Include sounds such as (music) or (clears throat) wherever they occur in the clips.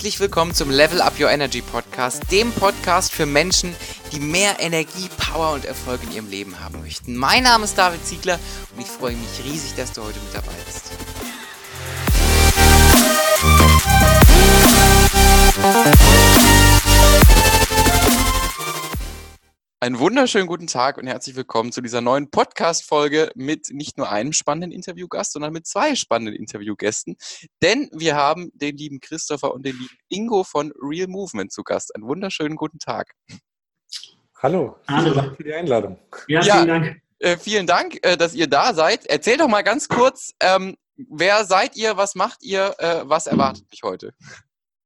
Herzlich willkommen zum Level Up Your Energy Podcast, dem Podcast für Menschen, die mehr Energie, Power und Erfolg in ihrem Leben haben möchten. Mein Name ist David Ziegler und ich freue mich riesig, dass du heute mit dabei bist. Einen wunderschönen guten Tag und herzlich willkommen zu dieser neuen Podcast-Folge mit nicht nur einem spannenden Interviewgast, sondern mit zwei spannenden Interviewgästen. Denn wir haben den lieben Christopher und den lieben Ingo von Real Movement zu Gast. Einen wunderschönen guten Tag. Hallo, vielen Dank für die Einladung. Ja, vielen Dank. Äh, vielen Dank, äh, dass ihr da seid. Erzähl doch mal ganz kurz, ähm, wer seid ihr, was macht ihr, äh, was erwartet mich heute?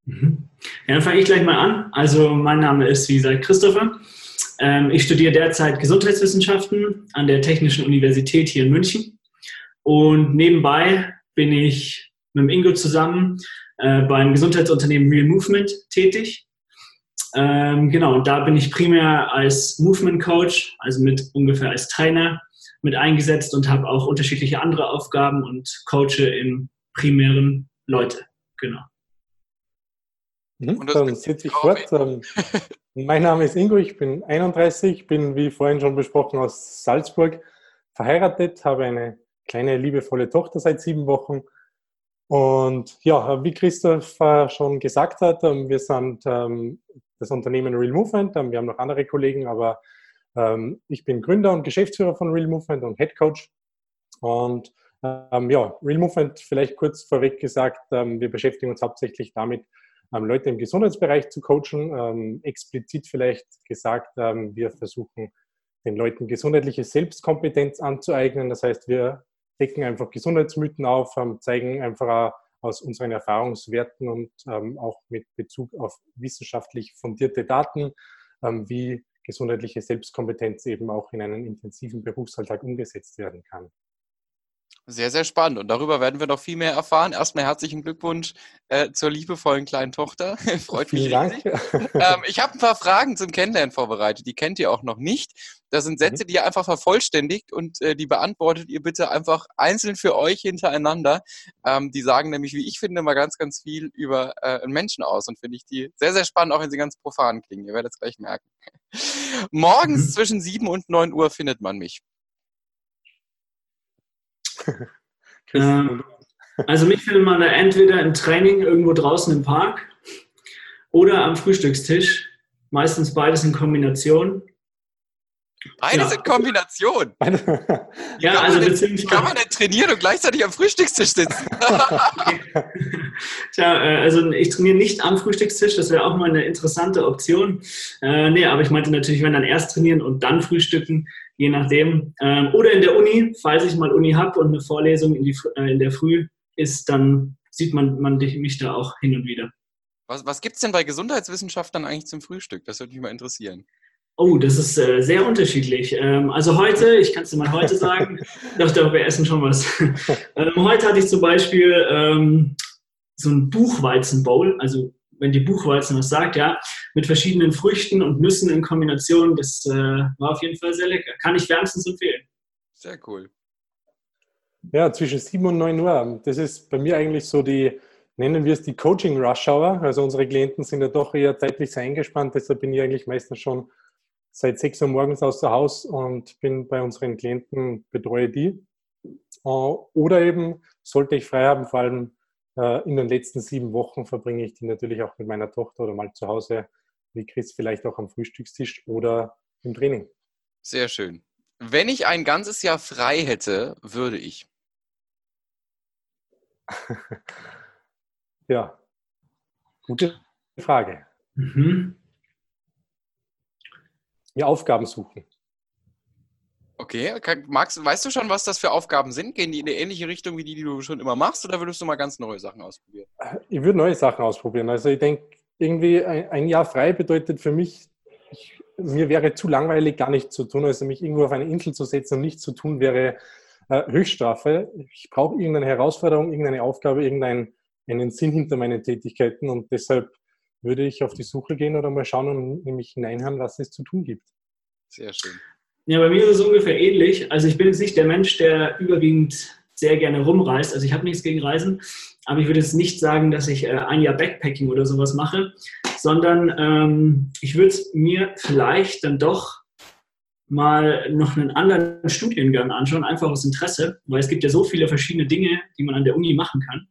Mhm. Ja, dann fange ich gleich mal an. Also mein Name ist, wie gesagt, Christopher. Ähm, ich studiere derzeit Gesundheitswissenschaften an der Technischen Universität hier in München. Und nebenbei bin ich mit dem Ingo zusammen äh, beim Gesundheitsunternehmen Real Movement tätig. Ähm, genau, und da bin ich primär als Movement Coach, also mit ungefähr als Trainer mit eingesetzt und habe auch unterschiedliche andere Aufgaben und coache im primären Leute. Genau. Mhm, dann setze ich fort. Ähm, (laughs) mein Name ist Ingo, ich bin 31, bin wie vorhin schon besprochen aus Salzburg verheiratet, habe eine kleine liebevolle Tochter seit sieben Wochen. Und ja, wie Christoph schon gesagt hat, ähm, wir sind ähm, das Unternehmen Real Movement. Wir haben noch andere Kollegen, aber ich bin Gründer und Geschäftsführer von Real Movement und Head Coach. Und ja, Real Movement, vielleicht kurz vorweg gesagt, wir beschäftigen uns hauptsächlich damit, ähm, Leute im Gesundheitsbereich zu coachen. Ähm, explizit vielleicht gesagt, ähm, wir versuchen den Leuten gesundheitliche Selbstkompetenz anzueignen. Das heißt, wir decken einfach Gesundheitsmythen auf, zeigen einfach aus unseren Erfahrungswerten und auch mit Bezug auf wissenschaftlich fundierte Daten, wie gesundheitliche Selbstkompetenz eben auch in einen intensiven Berufsalltag umgesetzt werden kann. Sehr, sehr spannend. Und darüber werden wir noch viel mehr erfahren. Erstmal herzlichen Glückwunsch äh, zur liebevollen kleinen Tochter. (laughs) Freut mich Vielen riesig. ähm, ich habe ein paar Fragen zum Kennenlernen vorbereitet. Die kennt ihr auch noch nicht. Das sind Sätze, mhm. die ihr einfach vervollständigt und äh, die beantwortet ihr bitte einfach einzeln für euch hintereinander. Ähm, die sagen nämlich, wie ich finde, mal ganz, ganz viel über äh, einen Menschen aus. Und finde ich die sehr, sehr spannend, auch wenn sie ganz profan klingen. Ihr werdet es gleich merken. (laughs) Morgens mhm. zwischen 7 und 9 Uhr findet man mich. (laughs) ähm, also mich findet man entweder im Training irgendwo draußen im Park oder am Frühstückstisch. Meistens beides in Kombination. Beides ja. in Kombination. ja, kann also beziehungsweise. Wie kann man denn trainieren und gleichzeitig am Frühstückstisch sitzen? (laughs) Tja, äh, also ich trainiere nicht am Frühstückstisch, das wäre auch mal eine interessante Option. Äh, nee, aber ich meinte natürlich, wenn dann erst trainieren und dann frühstücken, je nachdem. Ähm, oder in der Uni, falls ich mal Uni habe und eine Vorlesung in, die, äh, in der Früh ist, dann sieht man, man mich da auch hin und wieder. Was, was gibt es denn bei Gesundheitswissenschaftlern eigentlich zum Frühstück? Das würde mich mal interessieren. Oh, das ist äh, sehr unterschiedlich. Ähm, also heute, ich kann es dir mal heute sagen, (laughs) ich dachte, wir essen schon was. (laughs) ähm, heute hatte ich zum Beispiel ähm, so ein Buchweizenbowl, also wenn die Buchweizen was sagt, ja, mit verschiedenen Früchten und Nüssen in Kombination. Das äh, war auf jeden Fall sehr lecker. Kann ich wärmstens empfehlen. Sehr cool. Ja, zwischen 7 und 9 Uhr. Das ist bei mir eigentlich so die, nennen wir es die Coaching Rush Hour. Also unsere Klienten sind ja doch eher zeitlich sehr eingespannt. Deshalb bin ich eigentlich meistens schon seit 6 Uhr morgens außer Haus und bin bei unseren Klienten, betreue die. Äh, oder eben, sollte ich frei haben, vor allem in den letzten sieben Wochen verbringe ich die natürlich auch mit meiner Tochter oder mal zu Hause, wie Chris, vielleicht auch am Frühstückstisch oder im Training. Sehr schön. Wenn ich ein ganzes Jahr frei hätte, würde ich. (laughs) ja, gute Frage. Mhm. Mir Aufgaben suchen. Okay, magst, weißt du schon, was das für Aufgaben sind? Gehen die in eine ähnliche Richtung wie die, die du schon immer machst, oder würdest du mal ganz neue Sachen ausprobieren? Ich würde neue Sachen ausprobieren. Also ich denke, irgendwie ein, Jahr frei bedeutet für mich, ich, mir wäre zu langweilig, gar nichts zu tun. Also mich irgendwo auf eine Insel zu setzen und nichts zu tun, wäre äh, Höchststrafe. Ich brauche irgendeine Herausforderung, irgendeine Aufgabe, irgendeinen einen Sinn hinter meinen Tätigkeiten und deshalb würde ich auf die Suche gehen oder mal schauen und nämlich hineinhören, was es zu tun gibt. Sehr schön. Ja, bei mir ist es ungefähr ähnlich. Also ich bin jetzt nicht der Mensch, der überwiegend sehr gerne rumreist. Also ich habe nichts gegen Reisen, aber ich würde jetzt nicht sagen, dass ich äh, ein Jahr Backpacking oder sowas mache, sondern ähm, ich würde mir vielleicht dann doch mal noch einen anderen Studiengang anschauen, einfach aus Interesse, weil es gibt ja so viele verschiedene Dinge, die man an der Uni machen kann.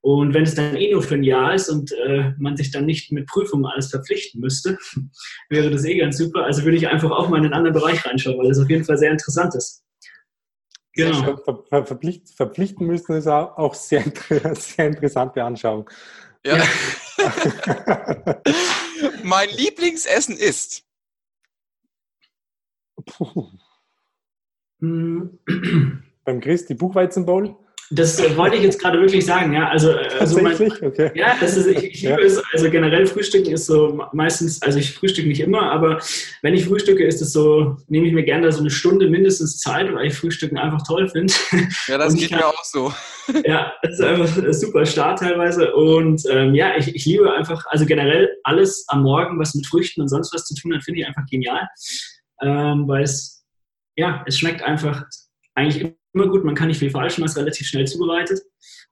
Und wenn es dann eh nur für ein Jahr ist und äh, man sich dann nicht mit Prüfungen alles verpflichten müsste, (laughs) wäre das eh ganz super. Also würde ich einfach auch mal in einen anderen Bereich reinschauen, weil das auf jeden Fall sehr interessant ist. Genau. Ver ver verpflicht, verpflichten müssen ist auch sehr, (laughs) sehr interessante Anschauung. Ja. ja. (laughs) mein Lieblingsessen ist. Puh. Beim Chris die Buchweizenbowl. Das äh, wollte ich jetzt gerade wirklich sagen, ja. Also, äh, also mein, okay. Ja, das ist, ich, ich liebe ja. es, also generell Frühstücken ist so meistens, also ich frühstücke nicht immer, aber wenn ich frühstücke, ist es so, nehme ich mir gerne so eine Stunde mindestens Zeit, weil ich Frühstücken einfach toll finde. (laughs) Ja, das geht kann, mir auch so. (laughs) Ja, das ist einfach ein super Start teilweise. Und ähm, ja, ich, ich liebe einfach, also generell alles am Morgen, was mit Früchten und sonst was zu tun hat, finde ich einfach genial. Ähm, weil es, ja, es schmeckt einfach eigentlich immer gut, man kann nicht viel falsch machen, ist relativ schnell zubereitet.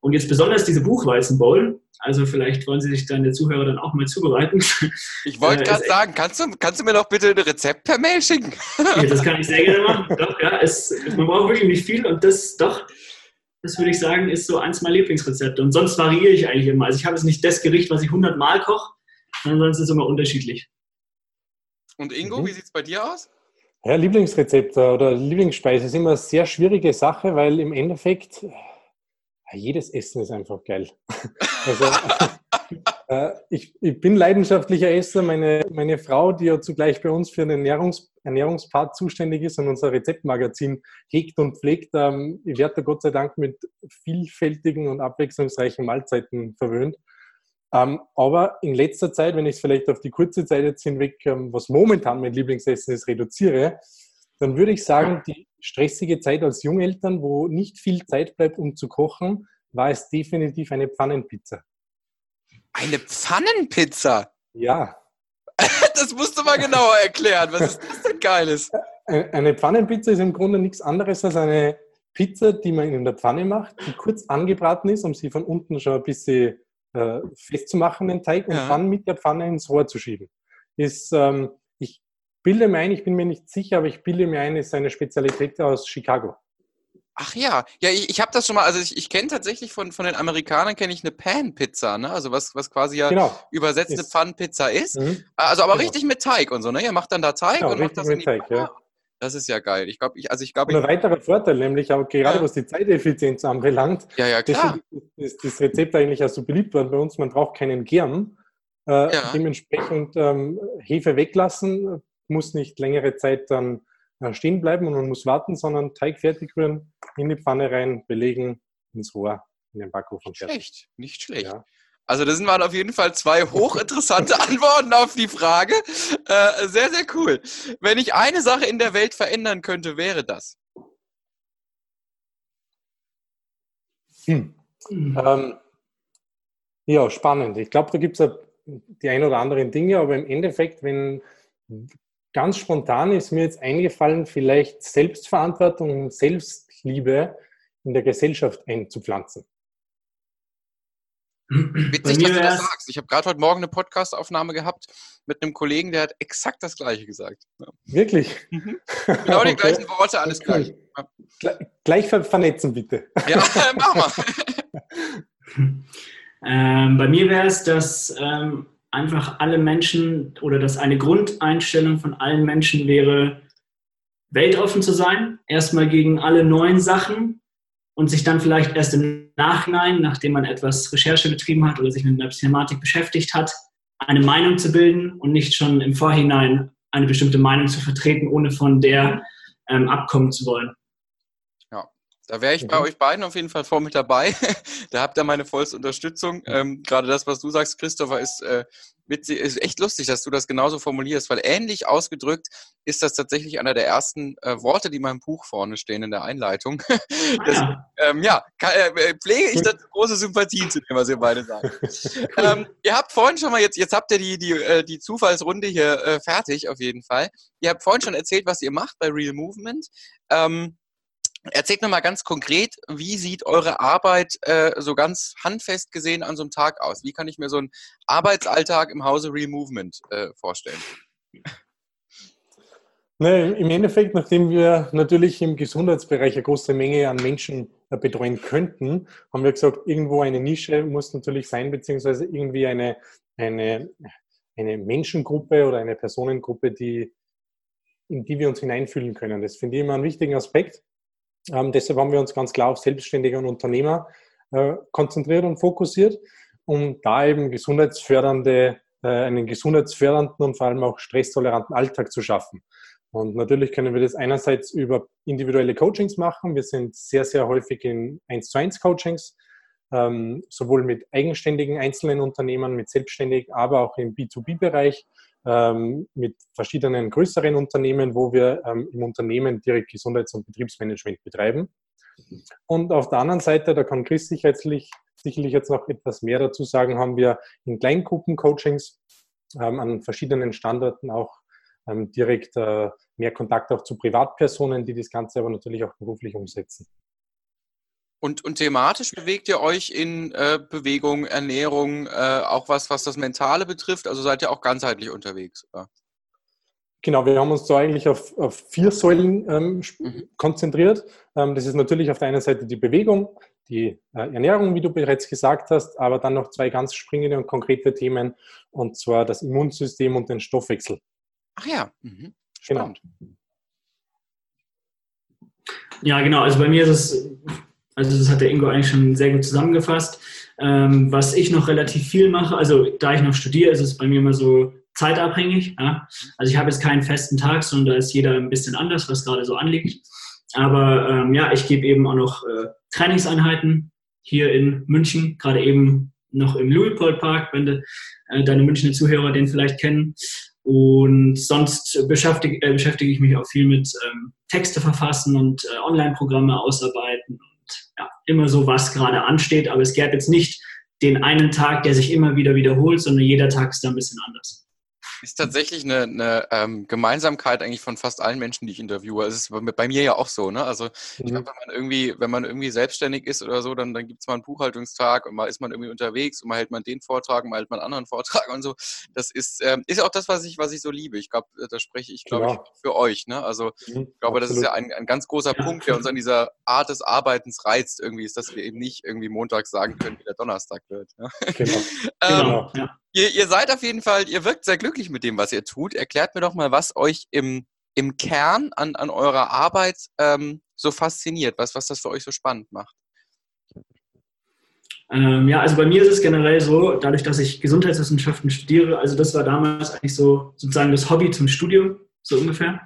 Und jetzt besonders diese Buchweizenbowl, also vielleicht wollen Sie sich dann der Zuhörer dann auch mal zubereiten. (laughs) Ich wollte äh, gerade sagen, kannst du, kannst du mir doch bitte ein Rezept per Mail schicken? (laughs) Ja, das kann ich sehr gerne machen. (laughs) Doch, ja, es, man braucht wirklich nicht viel und das doch, das würde ich sagen, ist so eins meiner Lieblingsrezepte. Und sonst variiere ich eigentlich immer. Also ich habe jetzt nicht das Gericht, was ich 100 Mal koche, sondern es ist immer unterschiedlich. Und Ingo, mhm. wie sieht es bei dir aus? Ja, Lieblingsrezept oder Lieblingsspeise ist immer eine sehr schwierige Sache, weil im Endeffekt jedes Essen ist einfach geil. (laughs) Also, äh, ich, ich, bin leidenschaftlicher Esser. Meine, meine Frau, die ja zugleich bei uns für den Ernährungs, Ernährungspart zuständig ist und unser Rezeptmagazin hegt und pflegt, ähm, ich werde da Gott sei Dank mit vielfältigen und abwechslungsreichen Mahlzeiten verwöhnt. Ähm, aber in letzter Zeit, wenn ich es vielleicht auf die kurze Zeit jetzt hinweg, ähm, was momentan mein Lieblingsessen ist, reduziere, dann würde ich sagen, die stressige Zeit als Jungeltern, wo nicht viel Zeit bleibt, um zu kochen, war es definitiv eine Pfannenpizza. Eine Pfannenpizza? Ja. (laughs) das musst du mal genauer erklären. Was ist das denn Geiles? Eine Pfannenpizza ist im Grunde nichts anderes als eine Pizza, die man in der Pfanne macht, die kurz angebraten ist, um sie von unten schon ein bisschen äh, festzumachen, den Teig, und ja. dann mit der Pfanne ins Rohr zu schieben. Ist, ähm, ich bilde mir ein, ich bin mir nicht sicher, aber ich bilde mir ein, ist eine Spezialität aus Chicago. Ach ja, ja, ich, ich habe das schon mal, also ich, ich kenne tatsächlich von, von den Amerikanern kenne ich eine Pan-Pizza, ne? Also was, was quasi ja genau. übersetzte Pfannenpizza ist. Mhm. Also aber genau. richtig mit Teig und so, ne? Ihr macht dann da Teig genau, und macht das in die Teig, ja. Das ist ja geil. Ich glaube, ich, also ich glaube. Ein weiterer Vorteil, nämlich auch gerade ja. was die Zeiteffizienz anbelangt. Ja, ja, klar. Ist das Rezept eigentlich auch so beliebt worden bei uns. Man braucht keinen Gern. Äh, ja. Dementsprechend ähm, Hefe weglassen, muss nicht längere Zeit dann äh, stehen bleiben und man muss warten, sondern Teig fertig rühren, in die Pfanne rein, belegen, ins Rohr, in den Backofen. Nicht schlecht, nicht schlecht. Ja. Also das waren auf jeden Fall zwei hochinteressante (laughs) Antworten auf die Frage. Äh, sehr, sehr cool. Wenn ich eine Sache in der Welt verändern könnte, wäre das. Hm. Ähm, ja, spannend. Ich glaube, da gibt es die ein oder anderen Dinge, aber im Endeffekt, wenn ganz spontan ist mir jetzt eingefallen, vielleicht Selbstverantwortung und Selbstliebe in der Gesellschaft einzupflanzen. Witzig, dass du das sagst. Ich habe gerade heute Morgen eine Podcastaufnahme gehabt mit einem Kollegen, der hat exakt das Gleiche gesagt. Ja. Wirklich? Mhm. (laughs) Genau die okay. gleichen Worte, alles okay. gleich. Ja. Gleich vernetzen, bitte. Ja, (laughs) (laughs) mach mal. ähm, bei mir wäre es, dass ähm, einfach alle Menschen oder dass eine Grundeinstellung von allen Menschen wäre, weltoffen zu sein. Erstmal gegen alle neuen Sachen, und sich dann vielleicht erst im Nachhinein, nachdem man etwas Recherche betrieben hat oder sich mit einer Thematik beschäftigt hat, eine Meinung zu bilden und nicht schon im Vorhinein eine bestimmte Meinung zu vertreten, ohne von der ähm, abkommen zu wollen. Ja, da wäre ich bei mhm. euch beiden auf jeden Fall vor mit dabei. (laughs) da habt ihr meine vollste Unterstützung. Ähm, Gerade das, was du sagst, Christopher, ist äh, witzig, ist echt lustig, dass du das genauso formulierst, weil ähnlich ausgedrückt ist das tatsächlich einer der ersten äh, Worte, die in meinem Buch vorne stehen in der Einleitung. (laughs) Ah, das, ja, ähm, ja kann, äh, pflege ich dazu große Sympathien zu dem, was ihr beide sagt. (laughs) ähm, ihr habt vorhin schon mal, jetzt, jetzt habt ihr die, die, äh, die Zufallsrunde hier äh, fertig, auf jeden Fall. Ihr habt vorhin schon erzählt, was ihr macht bei Real Movement. Ähm, Erzählt mir mal ganz konkret, wie sieht eure Arbeit äh, so ganz handfest gesehen an so einem Tag aus? Wie kann ich mir so einen Arbeitsalltag im Hause Real Movement äh, vorstellen? Ne, Im Endeffekt, nachdem wir natürlich im Gesundheitsbereich eine große Menge an Menschen äh, betreuen könnten, haben wir gesagt, irgendwo eine Nische muss natürlich sein, beziehungsweise irgendwie eine, eine, eine Menschengruppe oder eine Personengruppe, die, in die wir uns hineinfühlen können. Das finde ich immer einen wichtigen Aspekt. Ähm, deshalb haben wir uns ganz klar auf Selbstständige und Unternehmer äh, konzentriert und fokussiert, um da eben gesundheitsfördernde, äh, einen gesundheitsfördernden und vor allem auch stresstoleranten Alltag zu schaffen. Und natürlich können wir das einerseits über individuelle Coachings machen. Wir sind sehr, sehr häufig in 1 zu 1 Coachings, ähm, sowohl mit eigenständigen einzelnen Unternehmern, mit selbstständig, aber auch im B2B-Bereich ähm, mit verschiedenen größeren Unternehmen, wo wir ähm, im Unternehmen direkt Gesundheits- und Betriebsmanagement betreiben. Und auf der anderen Seite, da kann Chris sicherlich, sicherlich jetzt noch etwas mehr dazu sagen, haben wir in Kleingruppen-Coachings ähm, an verschiedenen Standorten auch ähm, direkt äh, mehr Kontakt auch zu Privatpersonen, die das Ganze aber natürlich auch beruflich umsetzen. Und, und thematisch bewegt ihr euch in äh, Bewegung, Ernährung, äh, auch was, was das Mentale betrifft? Also seid ihr auch ganzheitlich unterwegs? Oder? Genau, wir haben uns so eigentlich auf, auf vier Säulen ähm, mhm. konzentriert. Ähm, das ist natürlich auf der einen Seite die Bewegung, die äh, Ernährung, wie du bereits gesagt hast, aber dann noch zwei ganz springende und konkrete Themen, und zwar das Immunsystem und den Stoffwechsel. Ach ja, mhm. Genau. spannend. Genau. Ja, genau. Also bei mir ist es also das hat der Ingo eigentlich schon sehr gut zusammengefasst. Ähm, was ich noch relativ viel mache, also da ich noch studiere, ist es bei mir immer so zeitabhängig. Ja? Also ich habe jetzt keinen festen Tag, sondern da ist jeder ein bisschen anders, was gerade so anliegt. Aber ähm, ja, ich gebe eben auch noch äh, Trainingseinheiten hier in München, gerade eben noch im Louis-Paul Park, wenn de, äh, deine Münchner Zuhörer den vielleicht kennen. Und sonst beschäftige, äh, beschäftige ich mich auch viel mit ähm, Texte verfassen und äh, Online-Programme ausarbeiten ja, immer so, was gerade ansteht. Aber es gäbe jetzt nicht den einen Tag, der sich immer wieder wiederholt, sondern jeder Tag ist da ein bisschen anders. Ist tatsächlich eine, eine ähm, Gemeinsamkeit eigentlich von fast allen Menschen, die ich interviewe. Es ist bei mir ja auch so, ne? Also ich glaube, mhm. wenn man irgendwie, wenn man irgendwie selbstständig ist oder so, dann, dann gibt es mal einen Buchhaltungstag und mal ist man irgendwie unterwegs und mal hält man den Vortrag, mal hält man einen anderen Vortrag und so. Das ist, ähm, ist auch das, was ich, was ich so liebe. Ich glaube, da spreche ich, glaube genau. ich, für euch. Ne? Also mhm, ich glaube, absolut. das ist ja ein, ein ganz großer. Punkt, der uns an dieser Art des Arbeitens reizt, irgendwie ist, dass wir eben nicht irgendwie montags sagen können, wie der Donnerstag wird. Ne? Genau. (laughs) ähm, genau. Ja. Ihr, ihr seid auf jeden Fall, ihr wirkt sehr glücklich mit dem, was ihr tut. Erklärt mir doch mal, was euch im, im Kern an, an eurer Arbeit ähm, so fasziniert, was, was das für euch so spannend macht. Ähm, ja, also bei mir ist es generell so, dadurch, dass ich Gesundheitswissenschaften studiere, also das war damals eigentlich so sozusagen das Hobby zum Studium, so ungefähr,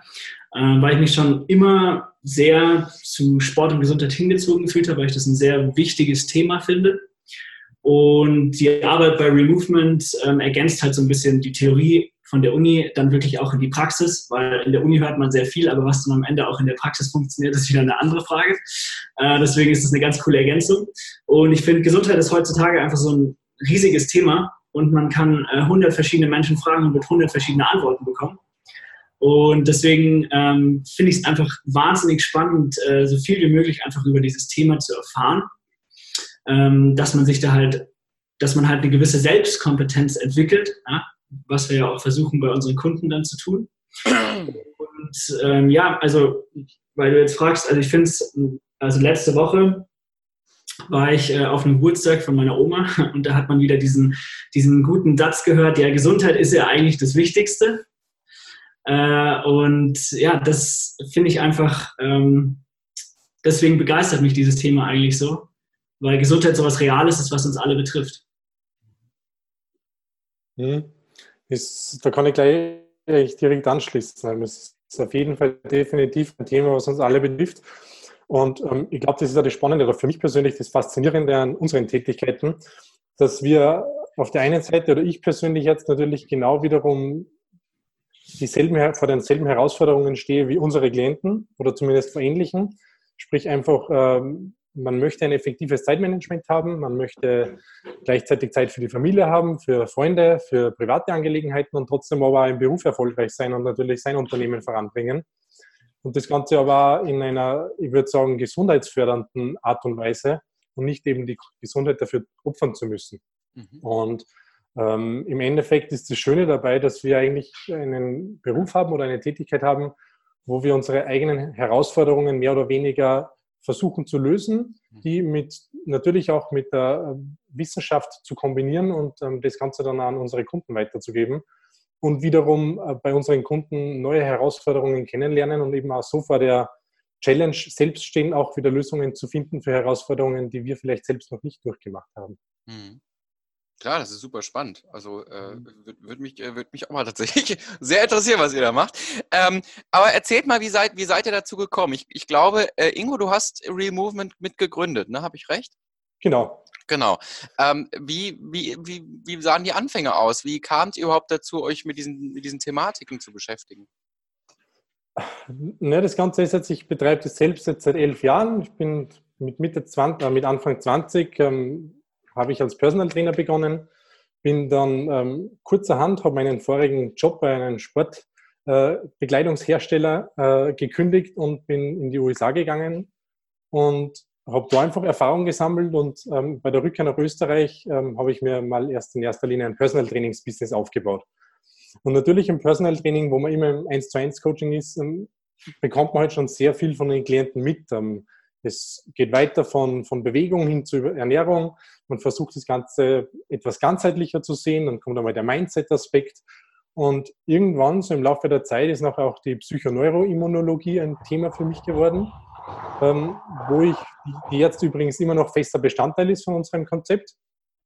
äh, weil ich mich schon immer sehr zu Sport und Gesundheit hingezogen gefühlt habe, weil ich das ein sehr wichtiges Thema finde. Und die Arbeit bei Removement ähm, ergänzt halt so ein bisschen die Theorie von der Uni dann wirklich auch in die Praxis, weil in der Uni hört man sehr viel, aber was dann am Ende auch in der Praxis funktioniert, ist wieder eine andere Frage. Äh, deswegen ist das eine ganz coole Ergänzung. Und ich finde, Gesundheit ist heutzutage einfach so ein riesiges Thema und man kann äh, 100 verschiedene Menschen fragen und wird 100 verschiedene Antworten bekommen. Und deswegen ähm, finde ich es einfach wahnsinnig spannend, äh, so viel wie möglich einfach über dieses Thema zu erfahren ähm, dass man sich da halt, dass man halt eine gewisse Selbstkompetenz entwickelt, ja, was wir ja auch versuchen bei unseren Kunden dann zu tun. Und ähm, ja, also, weil du jetzt fragst, also ich finde es, also letzte Woche war ich äh, auf einem Geburtstag von meiner Oma (laughs) und da hat man wieder diesen, diesen guten Satz gehört, ja, Gesundheit ist ja eigentlich das Wichtigste. Äh, und ja, das finde ich einfach, ähm, deswegen begeistert mich dieses Thema eigentlich so, weil Gesundheit so etwas Reales ist, was uns alle betrifft. Hm. Ist, da kann ich gleich direkt anschließen. Es ist auf jeden Fall definitiv ein Thema, was uns alle betrifft. Und ähm, ich glaube, das ist ja das Spannende oder für mich persönlich das Faszinierende an unseren Tätigkeiten, dass wir auf der einen Seite oder ich persönlich jetzt natürlich genau wiederum dieselben, vor denselben Herausforderungen stehe wie unsere Klienten oder zumindest vor ähnlichen. Sprich einfach ähm, man möchte ein effektives Zeitmanagement haben, man möchte gleichzeitig Zeit für die Familie haben, für Freunde, für private Angelegenheiten und trotzdem aber im Beruf erfolgreich sein und natürlich sein Unternehmen voranbringen. und das Ganze aber in einer, ich würde sagen, gesundheitsfördernden Art und Weise und nicht eben die Gesundheit dafür opfern zu müssen. Mhm. Und ähm, im Endeffekt ist das Schöne dabei, dass wir eigentlich einen Beruf haben oder eine Tätigkeit haben, wo wir unsere eigenen Herausforderungen mehr oder weniger versuchen zu lösen, mhm. die mit natürlich auch mit der ähm, Wissenschaft zu kombinieren und ähm, das Ganze dann an unsere Kunden weiterzugeben und wiederum äh, bei unseren Kunden neue Herausforderungen kennenlernen und eben auch so vor der Challenge selbst stehen, auch wieder Lösungen zu finden für Herausforderungen, die wir vielleicht selbst noch nicht durchgemacht haben. Mhm. Klar, das ist super spannend. Also äh, mhm. würde würd mich, äh, würd mich auch mal tatsächlich (laughs) sehr interessieren, was ihr da macht. Ähm, aber erzählt mal, wie seid, wie seid ihr dazu gekommen? Ich, ich glaube, äh, Ingo, du hast Real Movement mitgegründet, ne? Habe ich recht? Genau. Genau. Ähm, wie, wie, wie, wie sahen die Anfänge aus? Wie kamt ihr überhaupt dazu, euch mit diesen, mit diesen Thematiken zu beschäftigen? Ne, das Ganze ist jetzt, ich betreibe das selbst jetzt seit elf Jahren. Ich bin mit Mitte 20, äh, mit Anfang 20 ähm, habe ich als Personal Trainer begonnen, bin dann ähm, kurzerhand, habe meinen vorigen Job bei einem Sportbekleidungshersteller äh, äh, gekündigt und bin in die USA gegangen und habe da einfach Erfahrung gesammelt und ähm, bei der Rückkehr nach Österreich ähm, habe ich mir mal erst in erster Linie ein Personal Trainings Business aufgebaut. Und natürlich im Personal Training, wo man immer im 1 zu 1 Coaching ist, ähm, bekommt man halt schon sehr viel von den Klienten mit. Ähm, es geht weiter von, von Bewegung hin zu Ernährung. Man versucht das Ganze etwas ganzheitlicher zu sehen. Dann kommt einmal der Mindset-Aspekt. Und irgendwann, so im Laufe der Zeit, ist noch auch die Psychoneuroimmunologie ein Thema für mich geworden, ähm, wo ich, die jetzt übrigens immer noch fester Bestandteil ist von unserem Konzept.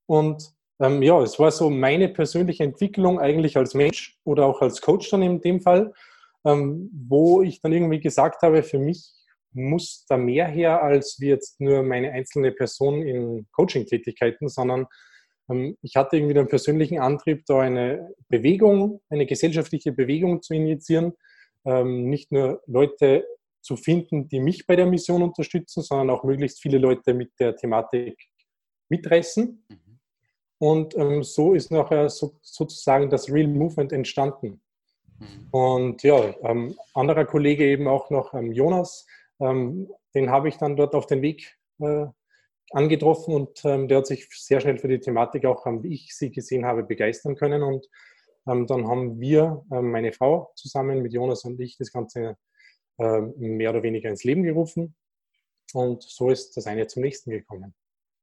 Und ähm, ja, es war so meine persönliche Entwicklung eigentlich als Mensch oder auch als Coach dann in dem Fall, ähm, wo ich dann irgendwie gesagt habe, für mich muss da mehr her als wie jetzt nur meine einzelne Person in Coaching-Tätigkeiten, sondern ähm, ich hatte irgendwie den persönlichen Antrieb, da eine Bewegung, eine gesellschaftliche Bewegung zu initiieren, ähm, nicht nur Leute zu finden, die mich bei der Mission unterstützen, sondern auch möglichst viele Leute mit der Thematik mitreißen. Mhm. Und ähm, so ist nachher so, sozusagen das Real Movement entstanden. Mhm. Und ja, ähm, anderer Kollege eben auch noch, ähm, Jonas, ähm, den habe ich dann dort auf den Weg äh, angetroffen und ähm, der hat sich sehr schnell für die Thematik auch, ähm, wie ich sie gesehen habe, begeistern können. Und ähm, dann haben wir, ähm, meine Frau zusammen mit Jonas und ich, das Ganze äh, mehr oder weniger ins Leben gerufen. Und so ist das eine zum nächsten gekommen.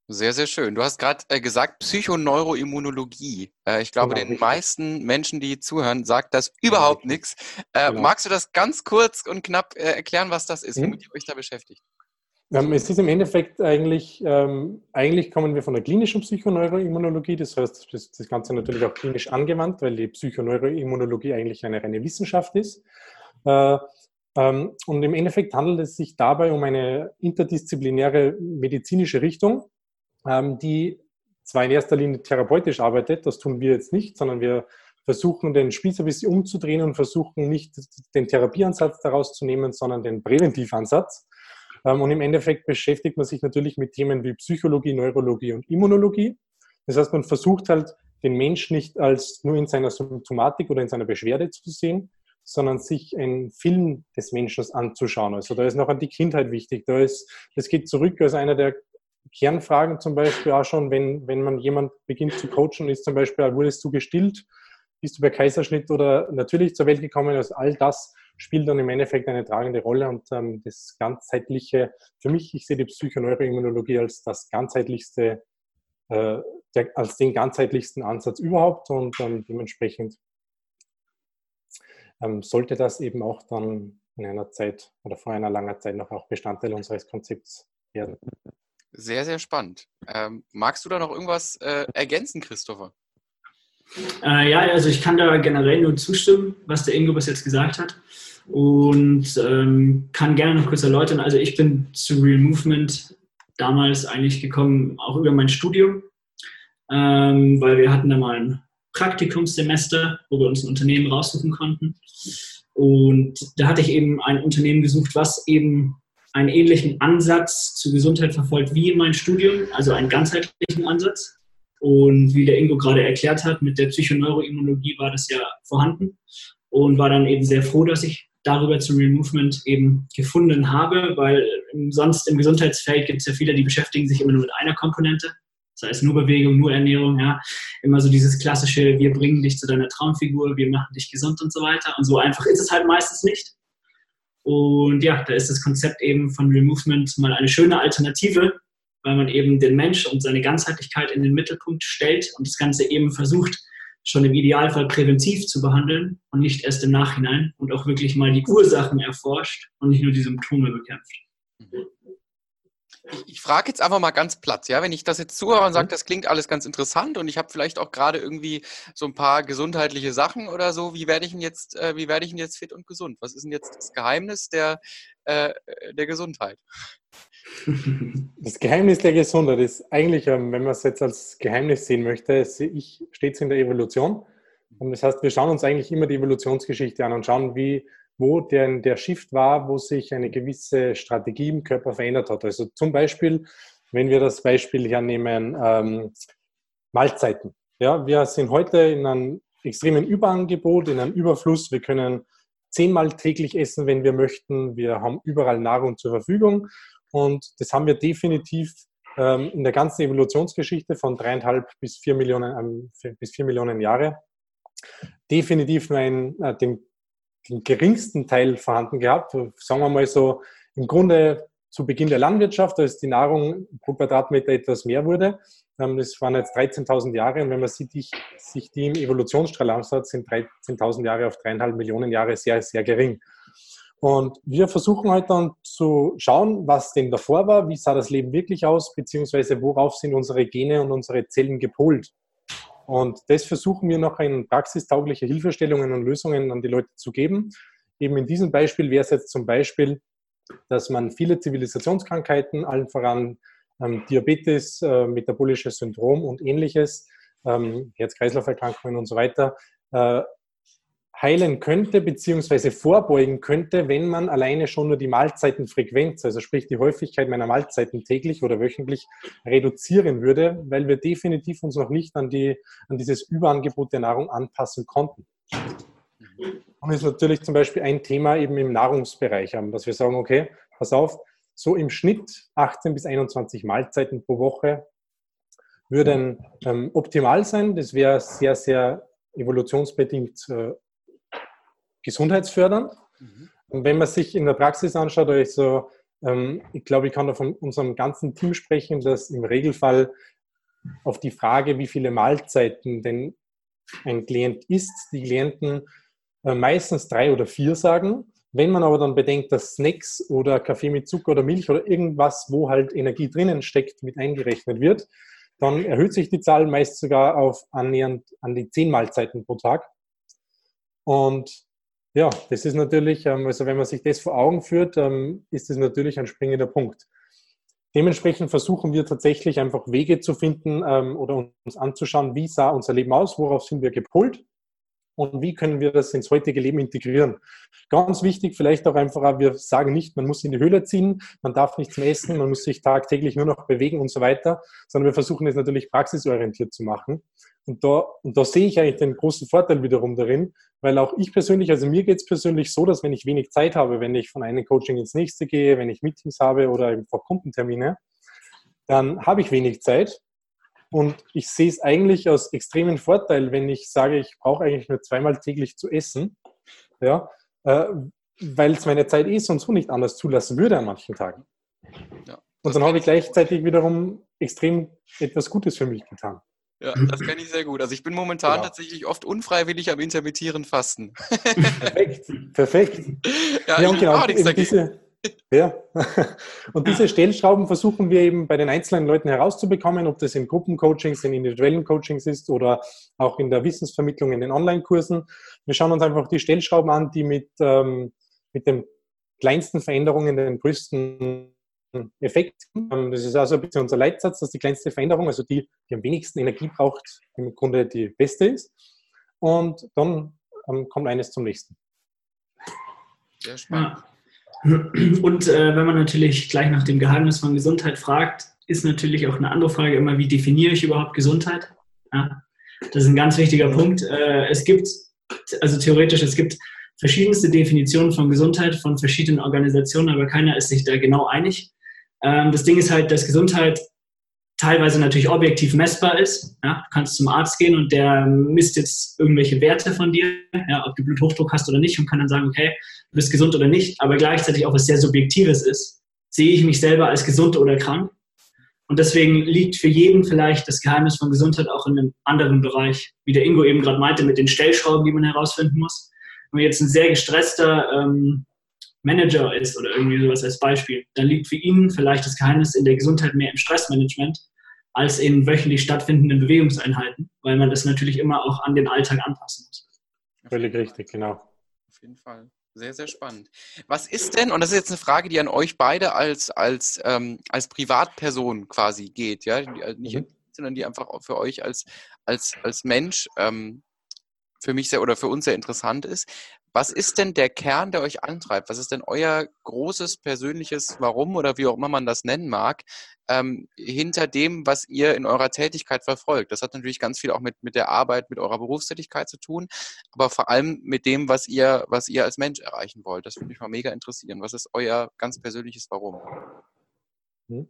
Sehr, sehr schön. Du hast gerade äh, gesagt Psychoneuroimmunologie. Äh, ich glaube, genau, den richtig. meisten Menschen, die zuhören, sagt das überhaupt genau. nichts. Äh, genau. Magst du das ganz kurz und knapp äh, erklären, was das ist, mhm. womit ihr euch da beschäftigt? Ähm, es ist im Endeffekt eigentlich, ähm, eigentlich kommen wir von der klinischen Psychoneuroimmunologie, das heißt, das, das Ganze natürlich auch klinisch angewandt, weil die Psychoneuroimmunologie eigentlich eine reine Wissenschaft ist. Äh, ähm, und im Endeffekt handelt es sich dabei um eine interdisziplinäre medizinische Richtung, die zwar in erster Linie therapeutisch arbeitet, das tun wir jetzt nicht, sondern wir versuchen den Spieß ein bisschen umzudrehen und versuchen nicht den Therapieansatz daraus zu nehmen, sondern den Präventivansatz. Ähm, und im Endeffekt beschäftigt man sich natürlich mit Themen wie Psychologie, Neurologie und Immunologie. Das heißt, man versucht halt, den Mensch nicht als nur in seiner Symptomatik oder in seiner Beschwerde zu sehen, sondern sich einen Film des Menschen anzuschauen. Also da ist noch an die Kindheit wichtig. Da ist, das geht zurück als einer der Kernfragen zum Beispiel auch schon, wenn, wenn man jemand beginnt zu coachen, ist zum Beispiel, wurdest du gestillt? Bist du bei Kaiserschnitt oder natürlich zur Welt gekommen? Also all das spielt dann im Endeffekt eine tragende Rolle und ähm, das ganzheitliche, für mich, ich sehe die Psychoneuroimmunologie als das ganzheitlichste, äh, der, als den ganzheitlichsten Ansatz überhaupt und ähm, dementsprechend ähm, sollte das eben auch dann in einer Zeit oder vor einer langen Zeit noch auch Bestandteil unseres Konzepts werden. Sehr, sehr spannend. Ähm, magst du da noch irgendwas äh, ergänzen, Christopher? Äh, ja, also ich kann da generell nur zustimmen, was der Ingo bis jetzt gesagt hat. Und ähm, kann gerne noch kurz erläutern. Also ich bin zu Real Movement damals eigentlich gekommen, auch über mein Studium, ähm, weil wir hatten da mal ein Praktikumssemester, wo wir uns ein Unternehmen raussuchen konnten. Und da hatte ich eben ein Unternehmen gesucht, was eben einen ähnlichen Ansatz zur Gesundheit verfolgt wie in meinem Studium, also einen ganzheitlichen Ansatz. Und wie der Ingo gerade erklärt hat, mit der Psychoneuroimmunologie war das ja vorhanden und war dann eben sehr froh, dass ich darüber zu Real Movement eben gefunden habe, weil sonst im Gesundheitsfeld gibt es ja viele, die beschäftigen sich immer nur mit einer Komponente. Das heißt nur Bewegung, nur Ernährung, ja. Immer so dieses klassische, wir bringen dich zu deiner Traumfigur, wir machen dich gesund und so weiter. Und so einfach ist es halt meistens nicht. Und ja, da ist das Konzept eben von Real Movement mal eine schöne Alternative, weil man eben den Mensch und seine Ganzheitlichkeit in den Mittelpunkt stellt und das Ganze eben versucht, schon im Idealfall präventiv zu behandeln und nicht erst im Nachhinein und auch wirklich mal die Ursachen erforscht und nicht nur die Symptome bekämpft. Mhm. Ich, ich frage jetzt einfach mal ganz platt, ja, wenn ich das jetzt zuhöre und sage, mhm. das klingt alles ganz interessant und ich habe vielleicht auch gerade irgendwie so ein paar gesundheitliche Sachen oder so, wie werde ich denn jetzt, äh, wie werde ich denn jetzt fit und gesund? Was ist denn jetzt das Geheimnis der, äh, der Gesundheit? (laughs) Das Geheimnis der Gesundheit ist eigentlich, ähm, wenn man es jetzt als Geheimnis sehen möchte, ich steht es in der Evolution. Und das heißt, wir schauen uns eigentlich immer die Evolutionsgeschichte an und schauen, wie, wo der, der Shift war, wo sich eine gewisse Strategie im Körper verändert hat. Also zum Beispiel, wenn wir das Beispiel hernehmen, ähm, Mahlzeiten. Ja, wir sind heute in einem extremen Überangebot, in einem Überfluss. Wir können zehnmal täglich essen, wenn wir möchten. Wir haben überall Nahrung zur Verfügung. Und das haben wir definitiv ähm, in der ganzen Evolutionsgeschichte von dreieinhalb bis vier Millionen, ähm, bis vier Millionen Jahre definitiv nur ein, äh, den geringsten Teil vorhanden gehabt. Sagen wir mal so, im Grunde zu Beginn der Landwirtschaft, als die Nahrung pro Quadratmeter etwas mehr wurde. Ähm, das waren jetzt 13.000 Jahre und wenn man sieht, sich die im Evolutionsstrahl anschaut, sind 13.000 Jahre auf dreieinhalb Millionen Jahre sehr, sehr gering. Und wir versuchen halt dann zu schauen, was denn davor war, wie sah das Leben wirklich aus, beziehungsweise worauf sind unsere Gene und unsere Zellen gepolt. Und das versuchen wir noch in praxistaugliche Hilfestellungen und Lösungen an die Leute zu geben. Eben in diesem Beispiel wäre es jetzt zum Beispiel, dass man viele Zivilisationskrankheiten, allen voran ähm, Diabetes, äh, metabolisches Syndrom und ähnliches, ähm, Herz-Kreislauf-Erkrankungen und so weiter, äh, heilen könnte, beziehungsweise vorbeugen könnte, wenn man alleine schon nur die Mahlzeitenfrequenz, also sprich die Häufigkeit meiner Mahlzeiten täglich oder wöchentlich reduzieren würde, weil wir definitiv uns noch nicht an, die, an dieses Überangebot der Nahrung anpassen konnten. Und ist natürlich zum Beispiel ein Thema eben im Nahrungsbereich haben, dass wir sagen, okay, pass auf, so im Schnitt 18 bis 21 Mahlzeiten pro Woche würden ähm, optimal sein. Das wäre sehr, sehr evolutionsbedingt äh, gesundheitsfördernd. Mhm. Und wenn man sich in der Praxis anschaut, also, ähm, ich glaube, ich kann da von unserem ganzen Team sprechen, dass im Regelfall auf die Frage, wie viele Mahlzeiten denn ein Klient isst, die Klienten äh, meistens drei oder vier sagen. Wenn man aber dann bedenkt, dass Snacks oder Kaffee mit Zucker oder Milch oder irgendwas, wo halt Energie drinnen steckt, mit eingerechnet wird, dann erhöht sich die Zahl meist sogar auf annähernd an die zehn Mahlzeiten pro Tag. Und ja, das ist natürlich, ähm, also wenn man sich das vor Augen führt, ähm, ist das natürlich ein springender Punkt. Dementsprechend versuchen wir tatsächlich einfach Wege zu finden ähm, oder uns anzuschauen, wie sah unser Leben aus, worauf sind wir gepolt und wie können wir das ins heutige Leben integrieren. Ganz wichtig, vielleicht auch einfach, wir sagen nicht, man muss in die Höhle ziehen, man darf nichts mehr essen, man muss sich tagtäglich nur noch bewegen und so weiter, sondern wir versuchen es natürlich praxisorientiert zu machen. Und da, und da sehe ich eigentlich den großen Vorteil wiederum darin, weil auch ich persönlich, also mir geht es persönlich so, dass wenn ich wenig Zeit habe, wenn ich von einem Coaching ins nächste gehe, wenn ich Meetings habe oder vor Kundentermine, dann habe ich wenig Zeit und ich sehe es eigentlich als extremen Vorteil, wenn ich sage, ich brauche eigentlich nur zweimal täglich zu essen, ja, äh, weil es meine Zeit eh sonst so nicht anders zulassen würde an manchen Tagen. Ja, und dann habe ich gleichzeitig wiederum extrem etwas Gutes für mich getan. Ja, das kenne ich sehr gut. Also ich bin momentan genau. tatsächlich oft unfreiwillig am intermittieren Fasten. Perfekt, (laughs) perfekt. Ja, ja und genau, diese, ja. (laughs) Und diese Stellschrauben versuchen wir eben bei den einzelnen Leuten herauszubekommen, ob das in Gruppencoachings, in individuellen Coachings ist oder auch in der Wissensvermittlung in den Online-Kursen. Wir schauen uns einfach die Stellschrauben an, die mit, ähm, mit den kleinsten Veränderungen den größten Effekt. Ähm, das ist also ein bisschen unser Leitsatz, dass die kleinste Veränderung, also die, die am wenigsten Energie braucht, im Grunde die beste ist. Und dann ähm, kommt eines zum nächsten. Sehr spannend. Ja. Und äh, wenn man natürlich gleich nach dem Geheimnis von Gesundheit fragt, ist natürlich auch eine andere Frage immer, wie definiere ich überhaupt Gesundheit? Ja, das ist ein ganz wichtiger Punkt. Äh, es gibt, also theoretisch, es gibt verschiedenste Definitionen von Gesundheit von verschiedenen Organisationen, aber keiner ist sich da genau einig. Ähm, das Ding ist halt, dass Gesundheit teilweise natürlich objektiv messbar ist. Ja, du kannst zum Arzt gehen und der misst jetzt irgendwelche Werte von dir, ja, ob du Bluthochdruck hast oder nicht und kann dann sagen, okay, du bist gesund oder nicht, aber gleichzeitig auch was sehr Subjektives ist. Sehe ich mich selber als gesund oder krank? Und deswegen liegt für jeden vielleicht das Geheimnis von Gesundheit auch in einem anderen Bereich, wie der Ingo eben gerade meinte, mit den Stellschrauben, die man herausfinden muss. Wenn man jetzt ein sehr gestresster ähm, Manager ist oder irgendwie sowas als Beispiel, dann liegt für ihn vielleicht das Geheimnis in der Gesundheit mehr im Stressmanagement als in wöchentlich stattfindenden Bewegungseinheiten, weil man das natürlich immer auch an den Alltag anpassen muss. Völlig richtig, genau. Auf jeden Fall. Sehr, sehr spannend. Was ist denn, und das ist jetzt eine Frage, die an euch beide als, als, ähm, als Privatperson quasi geht, ja, äh, nicht, mhm. sondern die einfach auch für euch als, als, als Mensch ähm, für mich sehr oder für uns sehr interessant ist. Was ist denn der Kern, der euch antreibt? Was ist denn euer großes persönliches Warum oder wie auch immer man das nennen mag, ähm, hinter dem, was ihr in eurer Tätigkeit verfolgt? Das hat natürlich ganz viel auch mit, mit der Arbeit, mit eurer Berufstätigkeit zu tun, aber vor allem mit dem, was ihr, was ihr als Mensch erreichen wollt. Das würde mich mal mega interessieren. Was ist euer ganz persönliches Warum? Hm?